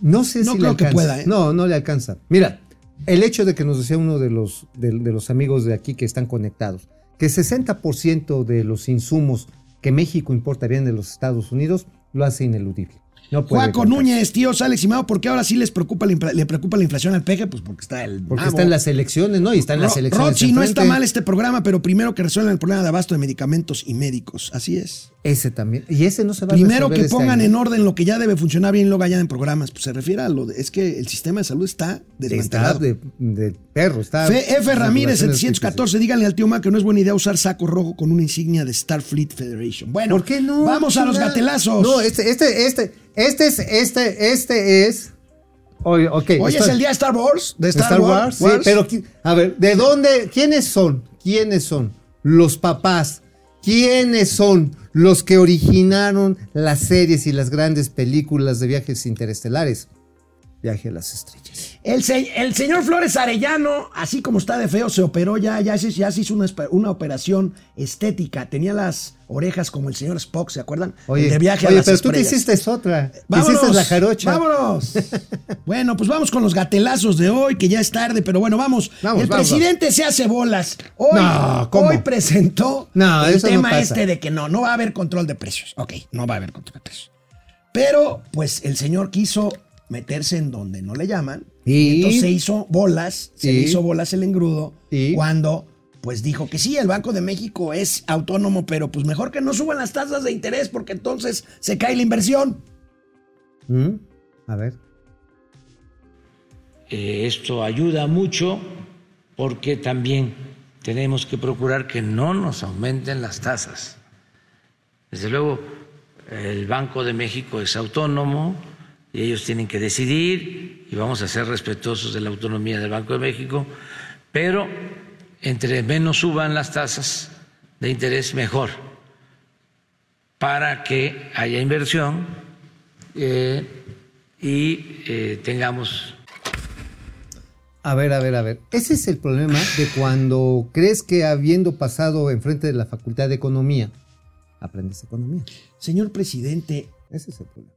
Speaker 2: No sé
Speaker 1: No
Speaker 2: si
Speaker 1: creo
Speaker 2: le
Speaker 1: que
Speaker 2: alcanza.
Speaker 1: pueda, ¿eh?
Speaker 2: No, no le alcanza. Mira, el hecho de que nos decía uno de los, de, de los amigos de aquí que están conectados, que 60% de los insumos que México importa vienen de los Estados Unidos, lo hace ineludible. No puede
Speaker 1: Juaco. Núñez, tío Alex y Mao, ¿por qué ahora sí les preocupa la, le preocupa la inflación al peje? Pues porque está el
Speaker 2: Porque están las elecciones, ¿no? Y están las elecciones.
Speaker 1: Rochi, no está mal este programa, pero primero que resuelvan el problema de abasto de medicamentos y médicos. Así es.
Speaker 2: Ese también. Y ese no se va a
Speaker 1: Primero que
Speaker 2: este
Speaker 1: pongan en orden lo que ya debe funcionar bien y luego allá en programas. Pues se refiere a lo de, es que el sistema de salud está
Speaker 2: Está
Speaker 1: desmantelado.
Speaker 2: de, de perro. Está
Speaker 1: Fe- F. Ramírez,
Speaker 2: regulaciones
Speaker 1: 714, díganle al tío Ma que no es buena idea usar saco rojo con una insignia de Starfleet Federation. Bueno,
Speaker 2: ¿Por qué no?
Speaker 1: Vamos a los gatelazos.
Speaker 2: No, este, este, este, este es, este, este es. Oye, ok.
Speaker 1: Hoy es el día de Star Wars, de Star, Wars.
Speaker 2: sí, pero a ver, ¿de dónde? ¿Quiénes son? ¿Quiénes son? Los papás. ¿Quiénes son los que originaron las series y las grandes películas de viajes interestelares? Viaje a las estrellas.
Speaker 1: El, se- el señor Flores Arellano, así como está de feo, se operó ya, ya se, ya se hizo una, una operación estética. Tenía las orejas como el señor Spock, ¿se acuerdan?
Speaker 2: Oye,
Speaker 1: de viaje
Speaker 2: oye
Speaker 1: a las
Speaker 2: pero tú te
Speaker 1: estrellas.
Speaker 2: hiciste otra.
Speaker 1: Vámonos,
Speaker 2: hiciste la jarocha.
Speaker 1: Vámonos. [laughs] bueno, pues vamos con los gatelazos de hoy, que ya es tarde, pero bueno, vamos.
Speaker 2: Vamos,
Speaker 1: el
Speaker 2: vamos,
Speaker 1: presidente se hace bolas. Hoy,
Speaker 2: No, ¿cómo?
Speaker 1: hoy presentó
Speaker 2: No,
Speaker 1: el
Speaker 2: no
Speaker 1: tema este de que no, no va a haber control de precios. Ok, no va a haber control de precios. Pero, pues, el señor quiso meterse en donde no le llaman.
Speaker 2: Y-
Speaker 1: Y entonces se hizo bolas, se
Speaker 2: Y-
Speaker 1: hizo bolas el engrudo
Speaker 2: Y-
Speaker 1: cuando pues dijo que sí, el Banco de México es autónomo, pero pues mejor que no suban las tasas de interés porque entonces se cae la inversión.
Speaker 2: ¿Mm? A ver.
Speaker 5: Eh, esto ayuda mucho porque también tenemos que procurar que no nos aumenten las tasas. Desde luego, el Banco de México es autónomo y ellos tienen que decidir y vamos a ser respetuosos de la autonomía del Banco de México, pero entre menos suban las tasas de interés, mejor, para que haya inversión eh, y eh, tengamos
Speaker 2: A ver, a ver, a ver. Ese es el problema de cuando crees que habiendo pasado enfrente de la Facultad de Economía, aprendes economía.
Speaker 1: Señor presidente,
Speaker 2: Ese es el problema.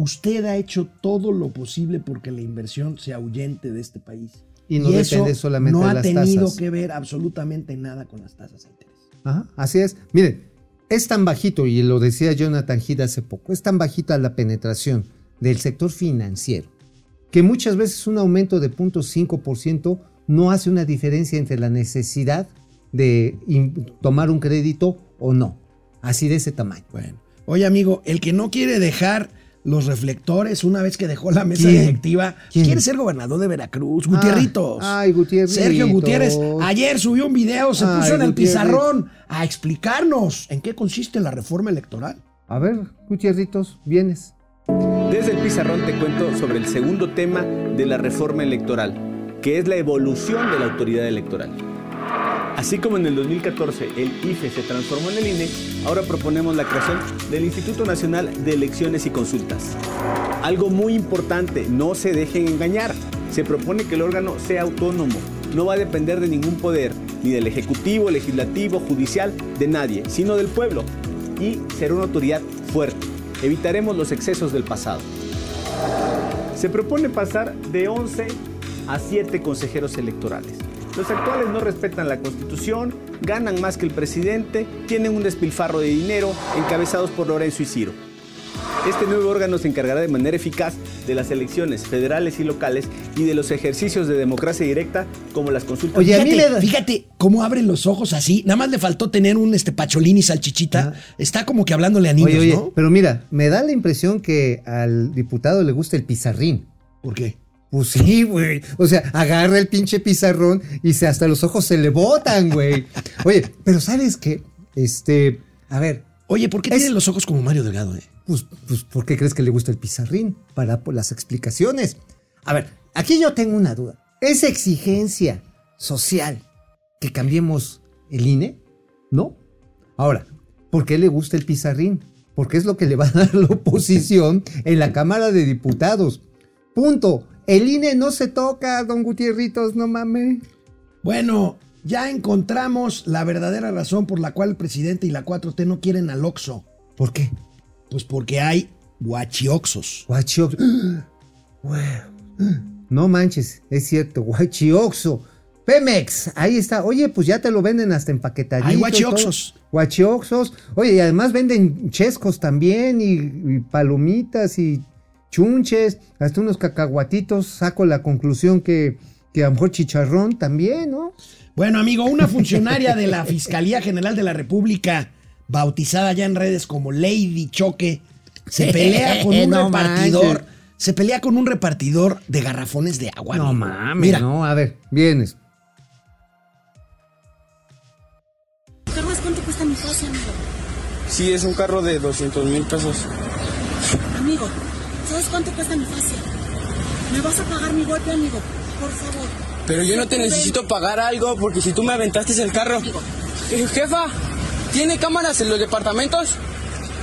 Speaker 1: Usted ha hecho todo lo posible porque la inversión se ahuyente de este país.
Speaker 2: Y no depende solamente
Speaker 1: no
Speaker 2: de
Speaker 1: ha
Speaker 2: las
Speaker 1: tenido
Speaker 2: tasas.
Speaker 1: que ver absolutamente nada con las tasas de interés.
Speaker 2: Ajá, así es. Miren, es tan bajito, y lo decía Jonathan Heath hace poco, es tan bajita la penetración del sector financiero, que muchas veces un aumento de 0.5% no hace una diferencia entre la necesidad de tomar un crédito o no. Así de ese tamaño.
Speaker 1: Bueno, oye amigo, el que no quiere dejar los reflectores una vez que dejó la mesa
Speaker 2: ¿Quién?
Speaker 1: directiva,
Speaker 2: ¿Quién?
Speaker 1: quiere ser gobernador de Veracruz, Gutierritos.
Speaker 2: Ah, ay, Gutierritos.
Speaker 1: Sergio Gutiérrez ayer subió un video, se
Speaker 2: Ay,
Speaker 1: puso en el pizarrón a explicarnos en qué consiste la reforma electoral.
Speaker 2: A ver, Gutierritos, vienes.
Speaker 8: Desde el pizarrón te cuento sobre el segundo tema de la reforma electoral, que es la evolución de la autoridad electoral. Así como en el 2014 el IFE se transformó en el INE, ahora proponemos la creación del Instituto Nacional de Elecciones y Consultas. Algo muy importante, no se dejen engañar. Se propone que el órgano sea autónomo, no va a depender de ningún poder, ni del Ejecutivo, Legislativo, Judicial, de nadie, sino del pueblo. Y será una autoridad fuerte. Evitaremos los excesos del pasado. Se propone pasar de 11 a 7 consejeros electorales. Los actuales no respetan la constitución, ganan más que el presidente, tienen un despilfarro de dinero, encabezados por Lorenzo y Ciro. Este nuevo órgano se encargará de manera eficaz de las elecciones federales y locales y de los ejercicios de democracia directa como las consultas.
Speaker 2: Oye, a mí
Speaker 1: fíjate,
Speaker 2: me da-
Speaker 1: fíjate cómo abren los ojos así. Nada más le faltó tener un este pacholín y salchichita. Está como que hablándole a niños,
Speaker 2: Oye, oye,
Speaker 1: ¿no?
Speaker 2: pero mira, me da la impresión que al diputado le gusta el pizarrín.
Speaker 1: ¿Por qué?
Speaker 2: Pues sí, güey. O sea, agarra el pinche pizarrón y se, hasta los ojos se le botan, güey. Oye, pero ¿sabes qué? Este, a ver,
Speaker 1: Oye, ¿por qué
Speaker 2: Es-
Speaker 1: tienen los ojos como Mario Delgado, eh?
Speaker 2: pues, pues, ¿por qué crees que le gusta el pizarrín? Para por las explicaciones. A ver, aquí yo tengo una duda. Esa exigencia social que cambiemos el INE? ¿No? Ahora, ¿por qué le gusta el pizarrín? Porque es lo que le va a dar la oposición en la Cámara de Diputados. Punto. El INE no se toca, don Gutierritos, no mames.
Speaker 1: Bueno, ya encontramos la verdadera razón por la cual el presidente y la 4T no quieren al Oxxo.
Speaker 2: ¿Por qué?
Speaker 1: Pues porque hay guachioxos.
Speaker 2: Guachioxo. [gasps] [gasps] No manches, es cierto, guachioxo. Pemex, ahí está. Oye, pues ya te lo venden hasta empaquetadito.
Speaker 1: Hay guachioxos.
Speaker 2: todo. Guachioxos. Oye, y además venden chescos también y, y palomitas y chunches, hasta unos cacahuatitos. Saco la conclusión que, que a lo mejor chicharrón también, ¿no?
Speaker 1: Bueno, amigo, una funcionaria de la Fiscalía General de la República, bautizada ya en redes como Lady Choque, se pelea [laughs] con un
Speaker 2: No
Speaker 1: repartidor.
Speaker 2: manches.
Speaker 1: Se pelea con un repartidor de garrafones de agua.
Speaker 2: No
Speaker 1: amigo.
Speaker 2: mames,
Speaker 1: Mira,
Speaker 2: no, a ver, vienes.
Speaker 9: ¿Sabes cuánto cuesta mi casa, amigo?
Speaker 10: Sí, es un carro de 200 mil pesos.
Speaker 9: Amigo, ¿sabes cuánto cuesta mi fascia? ¿Me vas a pagar mi golpe, amigo? Por favor.
Speaker 10: Pero yo no te necesito pagar algo porque si tú me aventaste el carro. Eh, jefa, ¿tiene cámaras en los departamentos?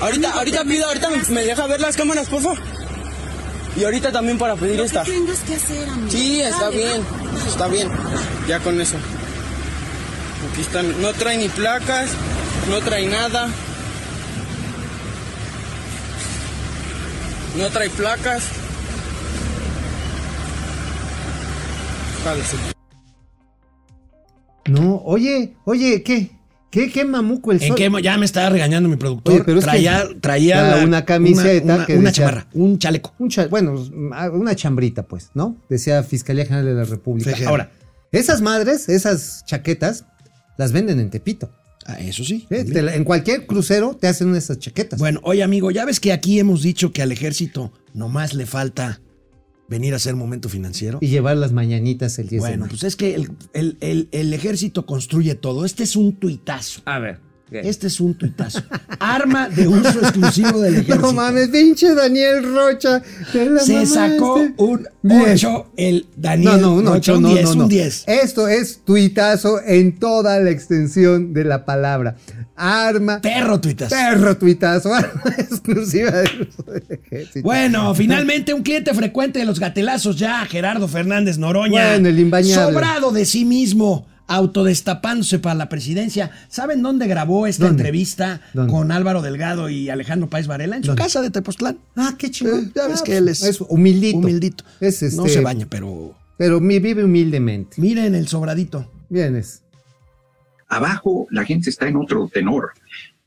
Speaker 10: Ahorita, ahorita pido, ahorita me, me deja ver las cámaras, por favor. Y ahorita también para pedir
Speaker 9: Lo
Speaker 10: esta.
Speaker 9: que tengas que hacer, amigo.
Speaker 10: Sí, está
Speaker 9: Dale,
Speaker 10: bien, está bien. Ya con eso. Aquí están, no trae ni placas, no trae nada. No trae placas. Jálese.
Speaker 2: No, oye, oye, ¿qué? ¿Qué, qué mamuco el
Speaker 1: ¿en
Speaker 2: sol?
Speaker 1: qué mo- ya me estaba regañando mi productor.
Speaker 2: Oye, pero es que
Speaker 1: traía traía la-
Speaker 2: una camiseta
Speaker 1: una, una-
Speaker 2: que
Speaker 1: una
Speaker 2: decía-
Speaker 1: chamarra, un chaleco.
Speaker 2: Un cha- bueno, una chambrita, pues, ¿no? Decía Fiscalía General de la República. Ahora, esas madres, esas chaquetas, las venden en Tepito.
Speaker 1: Ah, eso sí.
Speaker 2: en cualquier crucero te hacen esas chaquetas.
Speaker 1: Bueno, oye amigo, ya ves que aquí hemos dicho que al ejército nomás le falta venir a hacer momento financiero.
Speaker 2: y llevar las mañanitas el 10 de
Speaker 1: Bueno, pues es que el, el- el- el ejército construye todo. Este es un tuitazo.
Speaker 2: A ver.
Speaker 1: Este es un tuitazo. Arma de uso exclusivo del [laughs] ejército.
Speaker 2: No mames, pinche Daniel Rocha.
Speaker 1: Se sacó un
Speaker 2: Diez.
Speaker 1: 8 el Daniel.
Speaker 2: No, no, un 8, no,
Speaker 1: 10,
Speaker 2: no, no.
Speaker 1: un 10.
Speaker 2: Esto es tuitazo en toda la extensión de la palabra. Arma.
Speaker 1: Perro tuitazo.
Speaker 2: Perro tuitazo. [laughs] Arma exclusiva del uso del ejército.
Speaker 1: Bueno, finalmente un cliente frecuente de los gatelazos ya, Gerardo Fernández Noroña.
Speaker 2: Bueno, el imbañable.
Speaker 1: Sobrado de sí mismo, autodestapándose para la presidencia. ¿Saben dónde grabó esta
Speaker 2: ¿Dónde?
Speaker 1: entrevista
Speaker 2: ¿Dónde?
Speaker 1: con Álvaro Delgado y Alejandro Páez Varela? En su
Speaker 2: ¿Dónde?
Speaker 1: casa de Tepoztlán.
Speaker 2: Ah, qué chingón.
Speaker 1: Eh, ya ves
Speaker 2: Ah,
Speaker 1: que él es,
Speaker 2: es humildito.
Speaker 1: humildito.
Speaker 2: Es
Speaker 1: No
Speaker 2: este-
Speaker 1: se baña, pero
Speaker 2: Pero mi- vive humildemente.
Speaker 1: miren el sobradito.
Speaker 2: Vienes.
Speaker 11: Abajo la gente está en otro tenor.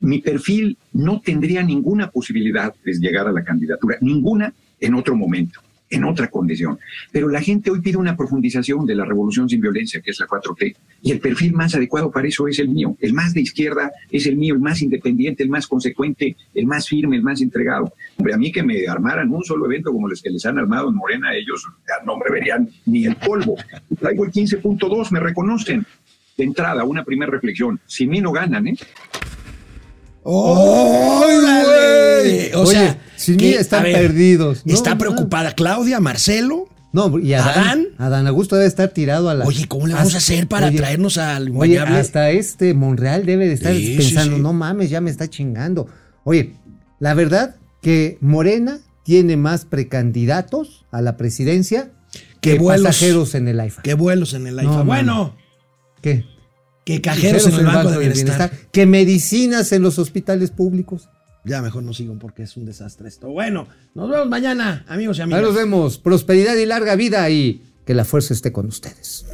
Speaker 11: Mi perfil no tendría ninguna posibilidad de llegar a la candidatura, ninguna en otro momento, en otra condición. Pero la gente hoy pide una profundización de la revolución sin violencia, que es la 4T, y el perfil más adecuado para eso es el mío. El más de izquierda es el mío, el más independiente, el más consecuente, el más firme, el más entregado. Hombre, a mí que me armaran un solo evento como los que les han armado en Morena, ellos ya no me verían ni el polvo. Traigo el 15.2, me reconocen. De entrada, una primera reflexión. Si mí no ganan, ¿eh?
Speaker 1: ¡Órale! O
Speaker 2: Oye,
Speaker 1: sea,
Speaker 2: sin
Speaker 1: que,
Speaker 2: mí están
Speaker 1: ver,
Speaker 2: perdidos. ¿no?
Speaker 1: Está preocupada Claudia, Marcelo.
Speaker 2: No, y Adán,
Speaker 1: ¿Adán?
Speaker 2: Adán Augusto debe estar tirado a la.
Speaker 1: Oye, ¿cómo le vamos a hacer para
Speaker 2: Oye,
Speaker 1: traernos al
Speaker 2: Oye,
Speaker 1: imbañable?
Speaker 2: hasta este Monreal debe de estar
Speaker 1: Sí,
Speaker 2: pensando,
Speaker 1: sí, sí.
Speaker 2: no mames, ya me está chingando. Oye, la verdad que Morena tiene más precandidatos a la presidencia
Speaker 1: Que
Speaker 2: que
Speaker 1: vuelos.
Speaker 2: pasajeros en el AIFA.
Speaker 1: Qué vuelos en el AIFA.
Speaker 2: No,
Speaker 1: bueno,
Speaker 2: ¿Qué?
Speaker 1: que cajeros en el Banco de Bienestar.
Speaker 2: Que medicinas en los hospitales públicos.
Speaker 1: Ya mejor no sigan porque es un desastre esto. Bueno, nos vemos mañana, amigos y
Speaker 2: Ahí
Speaker 1: amigas.
Speaker 2: nos vemos. Prosperidad y larga vida y que la fuerza esté con ustedes.